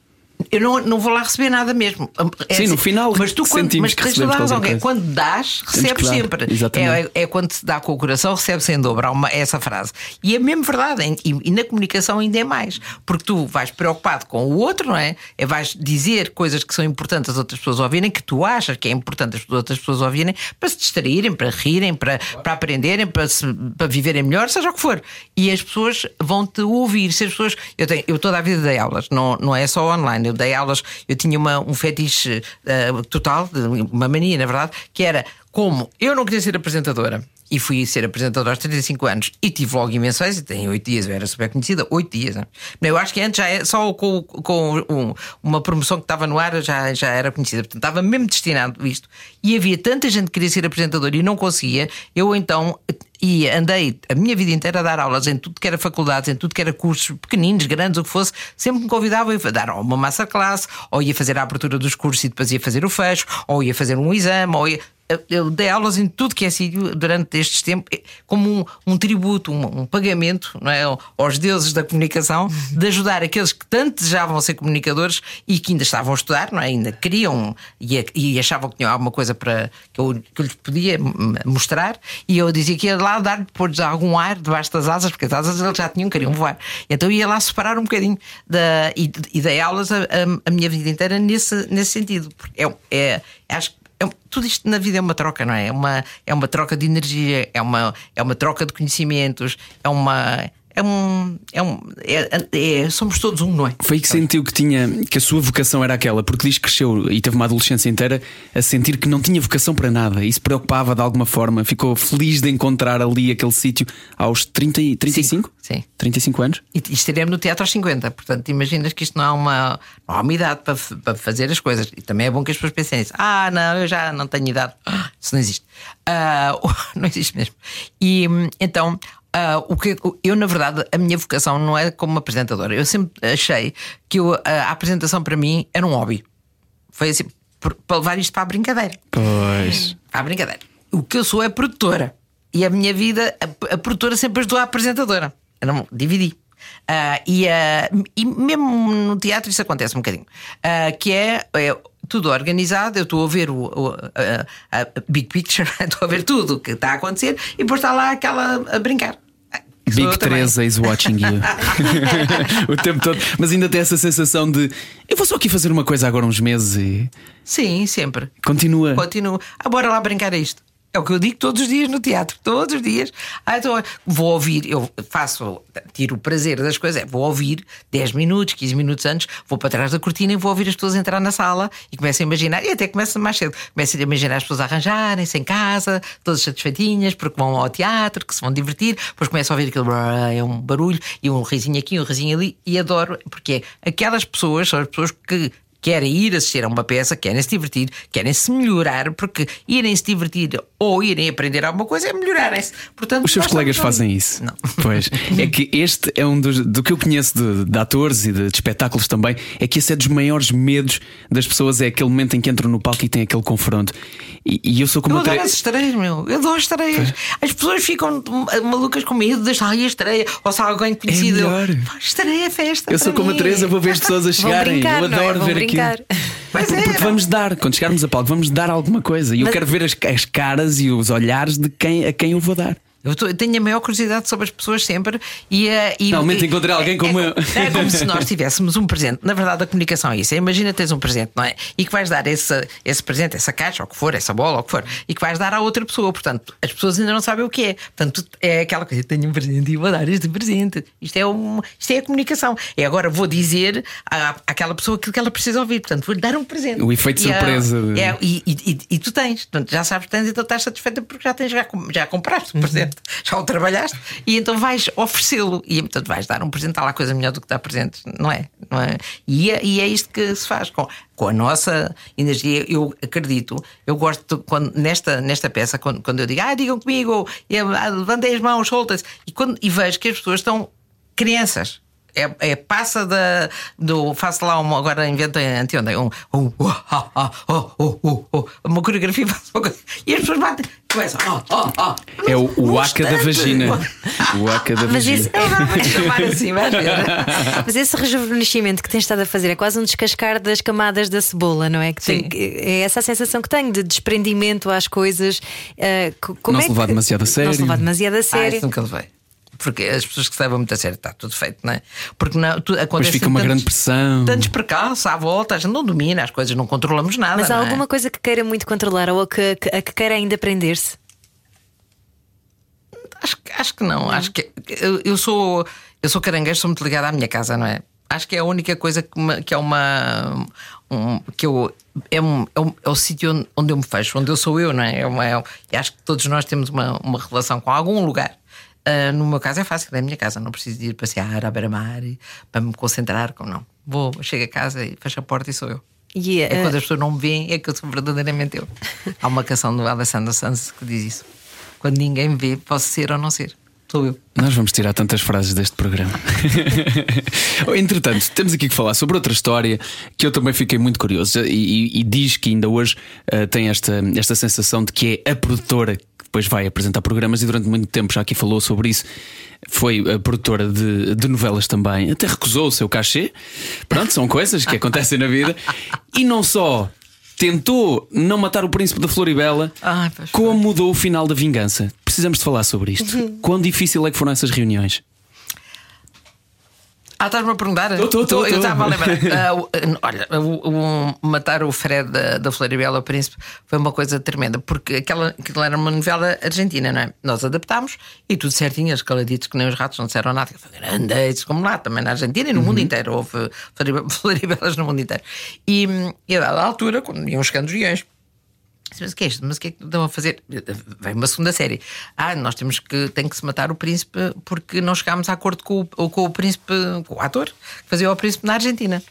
Eu não, não vou lá receber nada mesmo. É Sim, no final mas tu quando, sentimos mas que tens de recebemos dar alguém. coisa. Quando dás, recebes sempre. É, é quando se dá com o coração, recebe sem dobro. Há uma, essa frase. E é mesmo verdade. E, e na comunicação ainda é mais. Porque tu vais preocupado com o outro, não é? é vais dizer coisas que são importantes as outras pessoas ouvirem, que tu achas que é importante as outras pessoas ouvirem, para se distraírem, para rirem, para, para aprenderem, para, se, para viverem melhor, seja o que for. E as pessoas vão te ouvir. Se as pessoas. Eu, tenho, eu toda a vida dei aulas, não, não é só online. Eu dei aulas, eu tinha uma, um fetiche eh, total, uma mania, na verdade, que era como eu não queria ser apresentadora. E fui ser apresentadora aos 35 anos e tive logo imensões, e tenho 8 dias, eu era super conhecida, 8 dias. né? Eu acho que antes já é, só com, com um- uma promoção que estava no ar já, já era conhecida, portanto estava mesmo destinado isto. E havia tanta gente que queria ser apresentadora e não conseguia, eu então e andei a minha vida inteira a dar aulas em tudo que era faculdades, em tudo que era cursos pequeninos, grandes, o que fosse, sempre me convidavam a dar uma masterclass, ou ia fazer a abertura dos cursos e depois ia fazer o fecho, ou ia fazer um exame, ou ia. Eu dei aulas em tudo que é sítio durante estes tempos, como um, um tributo, um, um pagamento não é, aos deuses da comunicação, de ajudar aqueles que tanto desejavam ser comunicadores e que ainda estavam a estudar, não é? ainda queriam e, e achavam que tinham alguma coisa para que eu, que eu lhes podia mostrar. E eu dizia que ia lá dar depois algum ar debaixo das asas, porque as asas eles já tinham, queriam voar. Então ia lá separar um bocadinho da, e, e dei aulas a, a- a minha vida inteira nesse, nesse sentido. Porque é, é, acho que é- tudo isto na vida é uma troca, não é? É uma, é uma troca de energia, é uma, é uma troca de conhecimentos, é uma. É um. É um é- é- somos todos um, não é? Foi aí que sentiu que tinha que a sua vocação era aquela, porque diz que cresceu e teve uma adolescência inteira a sentir que não tinha vocação para nada e se preocupava de alguma forma. Ficou feliz de encontrar ali aquele sítio aos 30, e- 35? Sim. 35 anos? E e estaremos no teatro aos 50, portanto, imaginas que isto não há uma, não há uma idade para, para fazer as coisas. E também é bom que as pessoas pensem nisso. Ah, não, eu já não tenho idade. Ah, Isso não existe. Ah, não existe mesmo. E hum, então. Ah, o que eu, na verdade, a minha vocação não é como apresentadora. Eu sempre achei que eu- a, a apresentação para mim era um hobby. Foi assim, por- para levar isto para a brincadeira. Pois. À brincadeira. O que eu sou é produtora. E a minha vida, a, a produtora sempre ajudou a apresentadora. Eu não dividi. Ah, e, ah, e mesmo no teatro isso acontece um bocadinho. Ah, que é, é tudo organizado, eu estou a ver o, o- a, a big picture, estou a ver tudo o que está a acontecer e depois está lá aquela a brincar. Sou Big também. Teresa is watching you. o tempo todo. Mas ainda tem essa sensação de eu vou só aqui fazer uma coisa agora uns meses e Sim, sempre. continua. Continuo. Ah, bora lá brincar a isto. É o que eu digo todos os dias no teatro, todos os dias. Ah, então vou ouvir, eu faço, tiro o prazer das coisas, é, vou ouvir 10 minutos, 15 minutos antes, vou para trás da cortina e vou ouvir as pessoas entrar na sala e começo a imaginar, e até começo mais cedo, começo a imaginar as pessoas arranjarem-se em casa, todas satisfeitinhas, porque vão ao teatro, que se vão divertir, depois começo a ouvir aquele é um barulho e um risinho aqui, um risinho ali, e adoro, porque é aquelas pessoas são as pessoas que querem ir assistir a uma peça, querem se divertir, querem se melhorar, porque irem se divertir ou irem aprender alguma coisa é melhorarem-se. Portanto, Os seus colegas fazem isso. Não. Pois. É que este é um dos. Do que eu conheço de, de atores e de, de, espetáculos também, é que esse é dos maiores medos das pessoas. É aquele momento em que entram no palco e têm aquele confronto. E, e eu sou como Eu adoro as estreias, meu. Eu adoro estreias. As pessoas ficam malucas com medo de ai, a estreia. Ou se há alguém conhecido. É melhor. estreia, festa. Eu sou como a Teresa, vou ver as pessoas a chegarem. Brincar, eu adoro é? ver brincar. Pois é, Porque vamos dar, quando chegarmos a palco, vamos dar alguma coisa. E eu Mas- quero ver as, as caras e os olhares de quem, a quem eu vou dar. Eu, tô- eu tenho a maior curiosidade sobre as pessoas sempre e, eh, e Finalmente e- encontrei alguém como é, eu. É como se nós tivéssemos um presente. Na verdade, a comunicação é isso. Imagina teres um presente, não é? E que vais dar esse, esse presente, essa caixa, ou o que for, essa bola, ou o que for, e que vais dar à outra pessoa. Portanto, as pessoas ainda não sabem o que é. Portanto, é aquela coisa: tenho um presente e vou dar este presente. Isto é, um, isto é a comunicação. É agora vou dizer à, àquela pessoa aquilo que ela precisa ouvir. Portanto, vou-lhe dar um presente. O efeito E, surpresa. É, e, e- e- e tu tens, portanto, já sabes que tens, então estás satisfeita porque já tens, já, já compraste o Uhum. Presente, já o trabalhaste e então vais oferecê-lo e portanto vais dar um presente, há lá coisa melhor do que dar presentes, não é? Não é? E, é e é isto que se faz com, com a nossa energia. Eu acredito, eu gosto de, quando, nesta, nesta peça, quando, quando eu digo, ah, digam comigo, ah, levantem as mãos soltas, e, quando, e vejo que as pessoas estão crianças. É, é passa da, do. Faço lá uma, agora inventei anteontem um. um oh, oh, oh, uma coreografia. E as pessoas batem, começam. Oh, oh, oh. É o, o aca da vagina. O aca da Mas vagina. chamar assim, ver. Mas esse rejuvenescimento que tens estado a fazer é quase um descascar das camadas da cebola, não é? Que tem- Sim. que- é essa a sensação que tenho de desprendimento às coisas. co- como Não é se que- levar demasiado a Não sério. se levar demasiado a Ah, sério. isso nunca levei. Porque as pessoas que se levam muito a sério está tudo feito, não é? Porque não, tu, acontece fica uma grande pressão. Tantos percalços à volta, a gente não domina as coisas, não controlamos nada. Mas há não é? alguma coisa que queira muito controlar ou que, que, a que queira ainda prender-se? Acho, que- acho que não. Acho que eu, eu sou eu sou caranguejo, sou muito ligado à minha casa, não é? Acho que é a única coisa que, me- que é uma um- que eu é, um, é, um- é o sítio onde, onde eu me fecho, onde eu sou eu, não é? é, uma, é e acho que todos nós temos uma, uma relação com algum lugar. Ah, no meu caso é fácil, é a minha casa, não preciso de ir passear à beira-mar para me concentrar, como não. Vou, chego a casa e fecho a porta e sou eu. E, É quando as pessoas não me veem, é que eu sou verdadeiramente eu. Há uma canção do Alessandro Sanz que diz isso. Quando ninguém me vê, posso ser ou não ser. Sou eu. Nós vamos tirar tantas frases deste programa. Entretanto, temos aqui que falar sobre outra história que eu também fiquei muito curioso e, e- e diz que ainda hoje eh, tem esta, esta sensação de que é a produtora que depois vai apresentar programas e durante muito tempo já aqui falou sobre isso. Foi produtora de, de novelas também, até recusou o seu cachê. Pronto, são coisas que acontecem na vida. E não só tentou não matar o príncipe da Floribela, como mudou o final da vingança. Precisamos de falar sobre isto. Quão difícil é que foram essas reuniões? Ah, estás-me a perguntar? Tô, tô, Eu estava a lembrar. O- olha, o- o- matar o Fred da, da Floribela, o príncipe, foi uma coisa tremenda, porque aquela, aquilo era uma novela argentina, não é? Nós adaptámos e tudo certinho, as caladitos que nem os ratos não disseram nada. Grandes, como lá, também na Argentina e no mundo inteiro. Houve Floribe- Floribelas no mundo inteiro. E, e a dada altura, quando iam chegando os guiões, Mas o que é isto? Mas o que é que estão a fazer? Vem uma segunda série. Ah, nós temos que tem que se matar o príncipe porque não chegámos a acordo com o, com o príncipe, com o ator que fazia o príncipe na Argentina.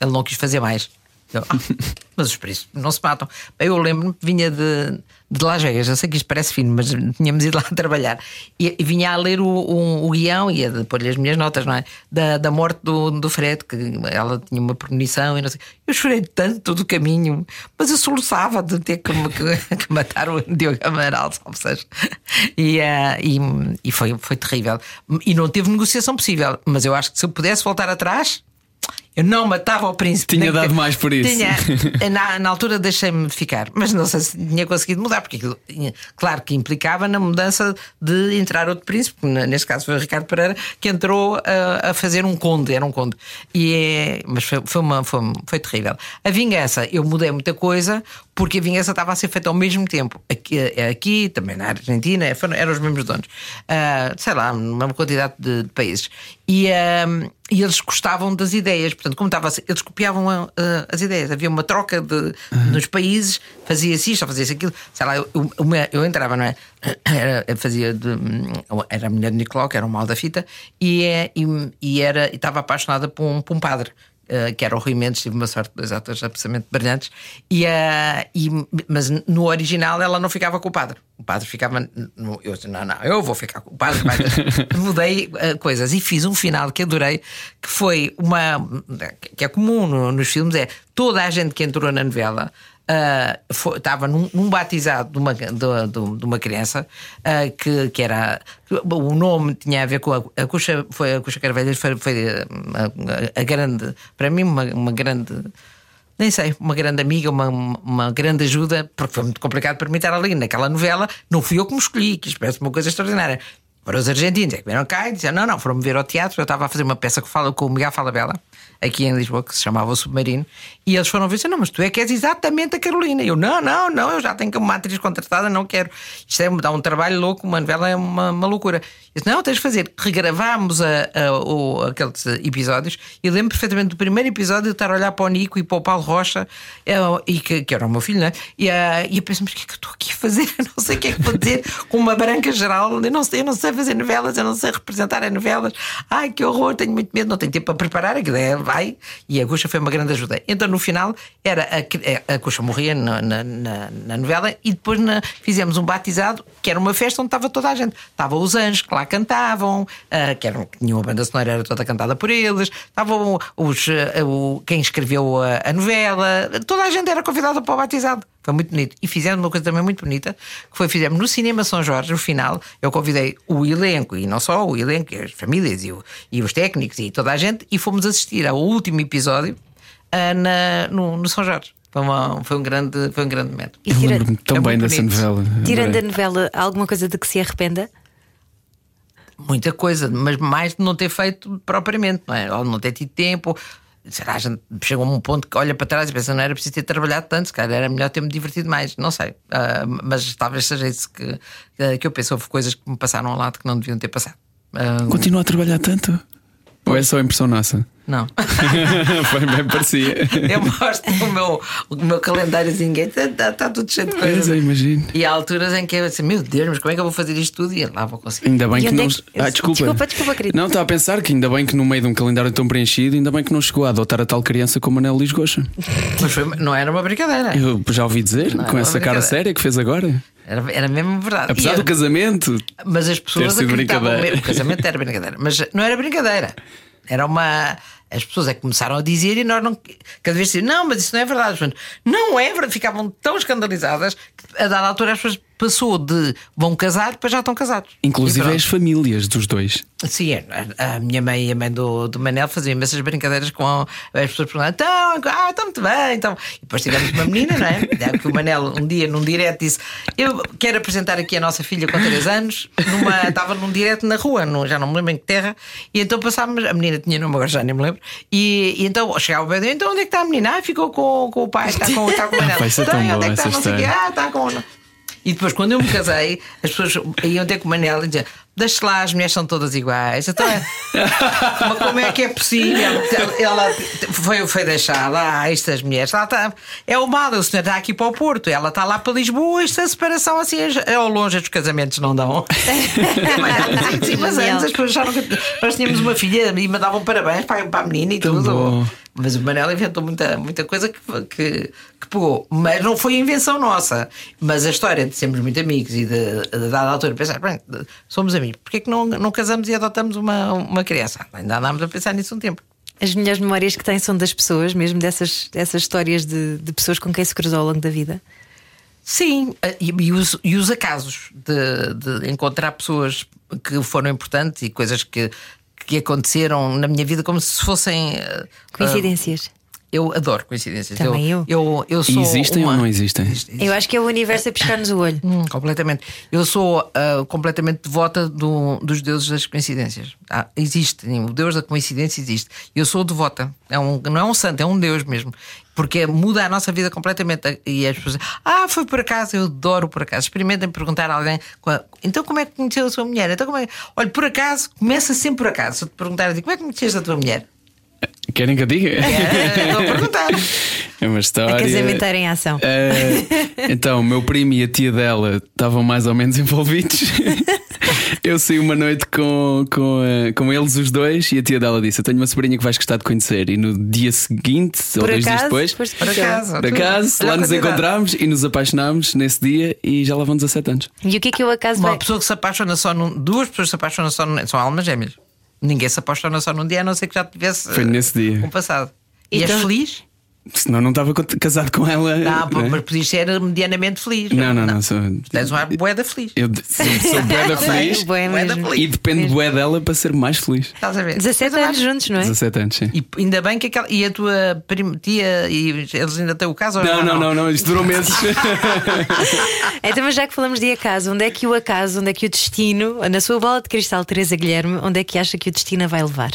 Ele não quis fazer mais. Ah, mas os príncipes não se matam. Eu lembro-me que vinha de, de Las Vegas, eu sei que isto parece fino, mas tínhamos ido lá trabalhar e, e vinha a ler o, o, o guião e a pôr-lhe as minhas notas, não é? Da, da morte do, do Fred, que ela tinha uma premonição e não sei. Eu chorei tanto do caminho, mas eu soluçava de ter que, que, que matar o Diogo Amaral, salve seja. E, ah, e, e foi, foi terrível. E não teve negociação possível, mas eu acho que se eu pudesse voltar atrás. Eu não matava o príncipe. Tinha Nem dado mais por isso. Tinha, na, na altura deixei-me ficar, mas não sei se tinha conseguido mudar, porque aquilo, claro que implicava na mudança de entrar outro príncipe, neste caso foi o Ricardo Pereira, que entrou a, a fazer um conde, era um conde. E é, mas foi, foi, uma, foi, foi terrível. A vingança, eu mudei muita coisa, porque a vingança estava a ser feita ao mesmo tempo. Aqui, aqui também na Argentina, eram os mesmos donos. Ah, sei lá, uma quantidade de, de países. E, ah, e eles gostavam das ideias, portanto, como estava a ser, eles copiavam ah, as ideias. Havia uma troca de, nos países, fazia-se isto, fazia-se aquilo. Sei lá, eu, eu, eu entrava, não é? Era, fazia de, era a mulher de Nicolau, que era um mal da fita, e, é- e, e era, e estava apaixonada por um, por um padre. Uh, que era o Rui Mendes, tive uma sorte de dois atores absolutamente brilhantes, e, uh, e, mas no original ela não ficava com o padre. O padre ficava. No, eu disse, não, não, eu vou ficar com o padre. vai." Mudei uh, coisas e fiz um final que adorei, que foi uma. que é comum no- nos filmes: é toda a gente que entrou na novela. Uh, foi- estava num, num batizado de uma, de, de- de uma criança uh, que, que era o nome tinha a ver com a, a Cuxa foi a Cuxa Carvalhas foi, foi uh, a, a grande para mim uma, uma grande nem sei, uma grande amiga, uma, uma grande ajuda, porque foi muito complicado para mim estar ali naquela novela. Não fui eu que me escolhi, que parece uma coisa extraordinária. Para os argentinos, é que vieram cá e disseram: não, não, foram-me ver ao teatro. Eu estava a fazer uma peça que fala com o Miguel Falabella, aqui em Lisboa, que se chamava O Submarino, e eles foram ver disseram: não, mas tu é que és exatamente a Carolina. E eu: não, não, não, eu já tenho uma atriz contratada, não quero. Isto é, dá um trabalho louco, uma novela é uma, uma loucura. Eu disse, não, tens de fazer. Regravámos a, a- o- aqueles episódios e lembro perfeitamente do primeiro episódio de estar a olhar para o Nico e para o Paulo Rocha, eh, e que, que era o meu filho, né? E, ah, e eu penso, mas o que é que eu estou aqui a fazer? Eu não sei o que é que vou dizer com uma branca geral. Eu não sei, eu não sei fazer novelas, eu não sei representar as novelas. Ai, que horror, tenho muito medo, não tenho tempo para preparar. A ideia vai. E a Guxa foi uma grande ajuda. Então no final, era a, a Guxa morria na, na, na- novela e depois na- fizemos um batizado que era uma festa onde estava toda a gente. Estava os anjos que lá cantavam, ah, que eram, tinham a banda sonora, era toda cantada por eles, estavam os, ah, o, quem escreveu a, a novela, toda a gente era convidada para o batizado. Foi muito bonito. E fizemos uma coisa também muito bonita, que foi fizemos no Cinema São Jorge, no final, eu convidei o elenco, e não só o elenco, as famílias e, o- e os técnicos e toda a gente, e fomos assistir ao último episódio ah, na- no, no São Jorge. Foi, uma- foi um grande, foi um grande momento. E tira- lembro-me tão é bem dessa bonito. novela. tirando a novela, alguma coisa de que se arrependa? muita coisa, mas mais de não ter feito propriamente, não é? Ou de não ter tido tempo. Será a gente a um ponto que olha para trás e pensa, não era preciso ter trabalhado tanto, calhar era melhor ter-me divertido mais, não sei. Ah, mas talvez seja isso que, que eu penso. Houve coisas que me passaram ao lado que não deviam ter passado. Ah, Continua a trabalhar tanto? Ou é só impressão nossa? Não. Foi bem parecia. eu mostro o meu, o meu calendáriozinho, está, está tudo cheio de coisas. é, imagino. E há alturas em que eu assim, meu Deus, mas como é que eu vou fazer isto tudo? E lá vou conseguir. Ainda bem E que onde não. é que- Ah, desculpa. Desculpa, desculpa, querido. Não, estava a pensar que ainda bem que no meio de um calendário tão preenchido, ainda bem que não chegou a adotar a tal criança como Anel Lisgocha. Mas foi- não era uma brincadeira. Eu já ouvi dizer, Não, com é essa cara séria que fez agora. Era, era mesmo verdade. Apesar E do eu- casamento. Mas as pessoas sido acreditavam brincadeira. mesmo. O casamento era brincadeira. Mas não era brincadeira. Era uma. As pessoas é que começaram a dizer e nós não. Cada vez diziam, não, mas isso não é verdade. Não é verdade. Ficavam tão escandalizadas que a dada altura as pessoas passou de vão casar, depois já estão casados. Inclusive as famílias dos dois. Sim, a, a minha mãe e a mãe do, do Manel faziam imensas brincadeiras com as pessoas perguntando: então, ah, está muito bem. Então. E depois tivemos uma menina, não é? É Que o Manel, um dia, num direto, disse: Eu quero apresentar aqui a nossa filha com 3 anos. Numa, estava num direto na rua, no- já não me lembro em que terra. E então passámos, a menina tinha nome, agora já nem me lembro. E, e então chegava o bebê: Então onde é que está a menina? Ah, ficou com, com o pai, está com, está com o Manel. Vai ser tão "Tem, onde é que está? Não sei o quê. Ah, está com. E depois, quando eu me casei, as pessoas iam ter com o Manel e diziam: Deixe lá, as mulheres são todas iguais. Então, é- mas como é que é possível? Ela foi, foi deixar lá, estas mulheres. Lá está, é o mal, o senhor está aqui para o Porto, ela está lá para Lisboa. Esta separação assim é ao longe, os casamentos não dão. mas, mas antes as pessoas acharam que nós tínhamos uma filha e mandavam parabéns para, para a menina e tudo. Mas o Manel inventou muita, muita coisa que, que, que pegou. Mas não foi invenção nossa. Mas a história de sermos muito amigos e de, de dada altura pensar, bem, somos amigos, porquê é que não, não casamos e adotamos uma, uma criança? Ainda andámos a pensar nisso um tempo. As melhores memórias que têm são das pessoas, mesmo dessas, dessas histórias de, de pessoas com quem se cruzou ao longo da vida. Sim, e, e os, e os acasos de, de encontrar pessoas que foram importantes e coisas que, que aconteceram na minha vida como se fossem. eh, Coincidências. Eu adoro coincidências. Também eu. eu. eu E sou existem uma- ou não existem? Eu acho que é o universo a piscar-nos o olho. Hum, completamente. Eu sou ah, completamente devota do- dos deuses das coincidências. Ah, existe, o deus da coincidência existe. Eu sou devota. É um, não é um santo, é um deus mesmo. Porque muda a nossa vida completamente. E as pessoas ah, foi por acaso, eu adoro por acaso. Experimentem perguntar a alguém, então como é que conheceu a sua mulher? Então como é? Olha, por acaso, começa sempre por acaso. Se eu te perguntar, eu digo, como é que conheceste a tua mulher? Querem que eu diga? É, Estou a perguntar. É uma história. A casamenteira em ação. Eh, então, o meu primo e a tia dela estavam mais ou menos envolvidos. Eu saí uma noite com, com, eh, com eles os dois e a tia dela disse: Eu tenho uma sobrinha que vais gostar de conhecer. E no dia seguinte, ou Por dois dias depois, foste Por acaso. por acaso, lá nos encontramos e nos apaixonámos nesse dia e já lá vão 17 anos. E o que é que o acaso Uma vai. pessoa que se apaixona só num. Duas pessoas se apaixonam só num. São almas gêmeas. Ninguém se apaixona só num dia, a não ser que já tivesse. Foi nesse dia. Um passado. E Então- és feliz? Senão não estava casado com ela. Não, né? mas podias ser medianamente feliz. não, não, não. Sou, Tens um ar boeda feliz. eu sou, sou bué da feliz feliz. e depende bué dela para ser mais feliz. Estás a ver? 17 Coisa anos mais- juntos, não é? 17 anos, sim. E ainda bem que aquela. E a tua prima, tia, e eles ainda têm o caso? Não, não, não, não, isto durou meses. Então, mas já que falamos de acaso, onde é que o acaso, onde é que o destino, na sua bola de cristal, Teresa Guilherme, onde é que acha que o destino a vai levar?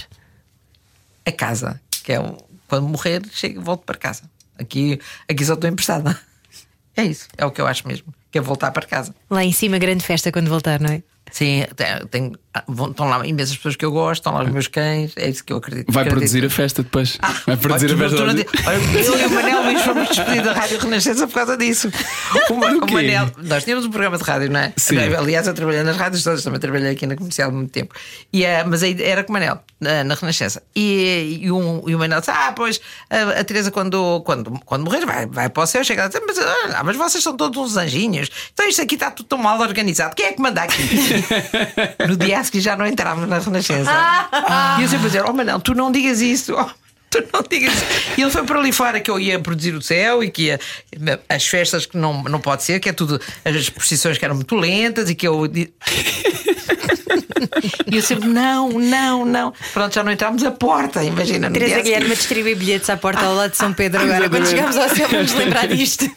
A casa, que é o, quando morrer, chego, volto para casa. Aqui, aqui só estou emprestada. É isso, é o que eu acho mesmo, que é voltar para casa. Lá em cima, grande festa quando voltar, não é? Sim, tem- ah, vão- estão lá imensas pessoas que eu gosto, estão lá os meus cães, é isso que eu acredito. Vai acredito. produzir a festa depois. Vai produzir a Olha, festa. olha, Eu e o Manel Luís fomos despedidos da Rádio Renascença por causa disso. O, o? Manel, nós tínhamos um programa de rádio, não é? Sim. Aliás, eu trabalhei nas rádios todas, também trabalhei aqui na comercial há muito tempo. E, eh, mas aí era com o Manel, na, na Renascença. E, e, um, e o Manel disse: Ah, pois a, a Teresa, quando, quando, quando morrer, vai, vai para o céu. Chega a dizer: mas, ah, mas vocês são todos uns anjinhos. Então isto aqui está tudo tão mal organizado. Quem é que manda aqui? no dia seguir já não entrávamos na Renascença. e eu sempre dizer: Oh, Manel, tu não digas isso. Oh, Tu não digas isso. E ele foi por ali fora que eu ia produzir o céu e que ia, as festas que não, não pode ser, que é tudo, as procissões que eram muito lentas e que eu. E eu sempre, não, não, não. Pronto, já não entramos a porta, imagina. Teresa a. Guilherme a distribuir bilhetes à porta ao lado de São Pedro agora. Quando chegamos ao céu, vamos lembrar disto.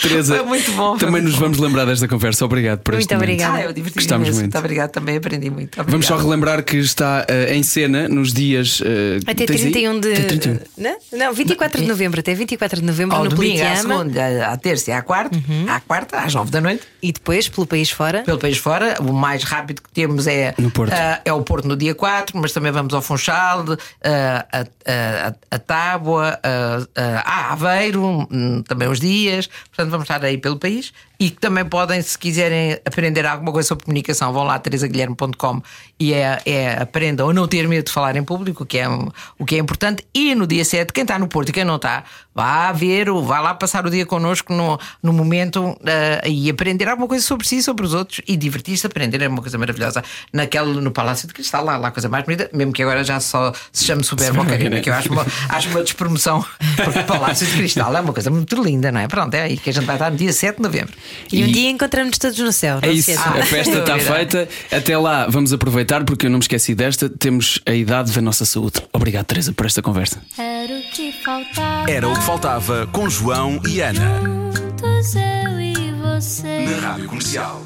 Teresa, Foi muito bom, foi também muito nos vamos lembrar desta conversa. Obrigado por Muito este momento. obrigada. Ah, eu diverti muito. Muito obrigado, também aprendi muito. Vamos só Obrigado. relembrar que está eh, em cena nos dias. eh, Até tens aí? 31 de. Até 31. Não, não, 24 de novembro. Até 24 de novembro Ao no domingo, à Politeama. segunda, à terça e à quarta, à quarta, às nove da noite. E depois pelo país fora. pelo país fora. O mais rápido que temos é, ah, é o Porto no dia 4, mas também vamos ao Funchal, ah, a, a, a, Tábua, ah, ah, a Aveiro, hum, também os dias. Portanto, vamos estar aí pelo país. E que também podem, se quiserem aprender alguma coisa sobre comunicação, vão lá a teresaguilherme.com e é, é, aprendam a não ter medo de falar em público, o que, é, um- o que é importante. E no dia 7, quem está no Porto e quem não está, vá ver, vá lá passar o dia connosco no, no momento ah, e aprender alguma coisa sobre si, sobre os outros e divertir-se, aprender é uma coisa maravilhosa. Naquele, no Palácio de Cristal, lá, lá a coisa mais bonita, mesmo que agora já só se chame Super Bocarina, que eu acho uma, acho uma despromoção, porque o Palácio de Cristal é uma coisa muito linda, não é? Pronto, é aí que a gente vai estar no dia 7 de novembro. E um E- dia encontramos todos no céu. É isso, esqueçam. a festa está feita. Até lá, vamos aproveitar, porque eu não me esqueci desta. Temos a idade da nossa saúde. Obrigado, Teresa, por esta conversa. Era o que faltava. Era o que faltava com João e Ana. Juntos eu e você. Na Rádio Comercial.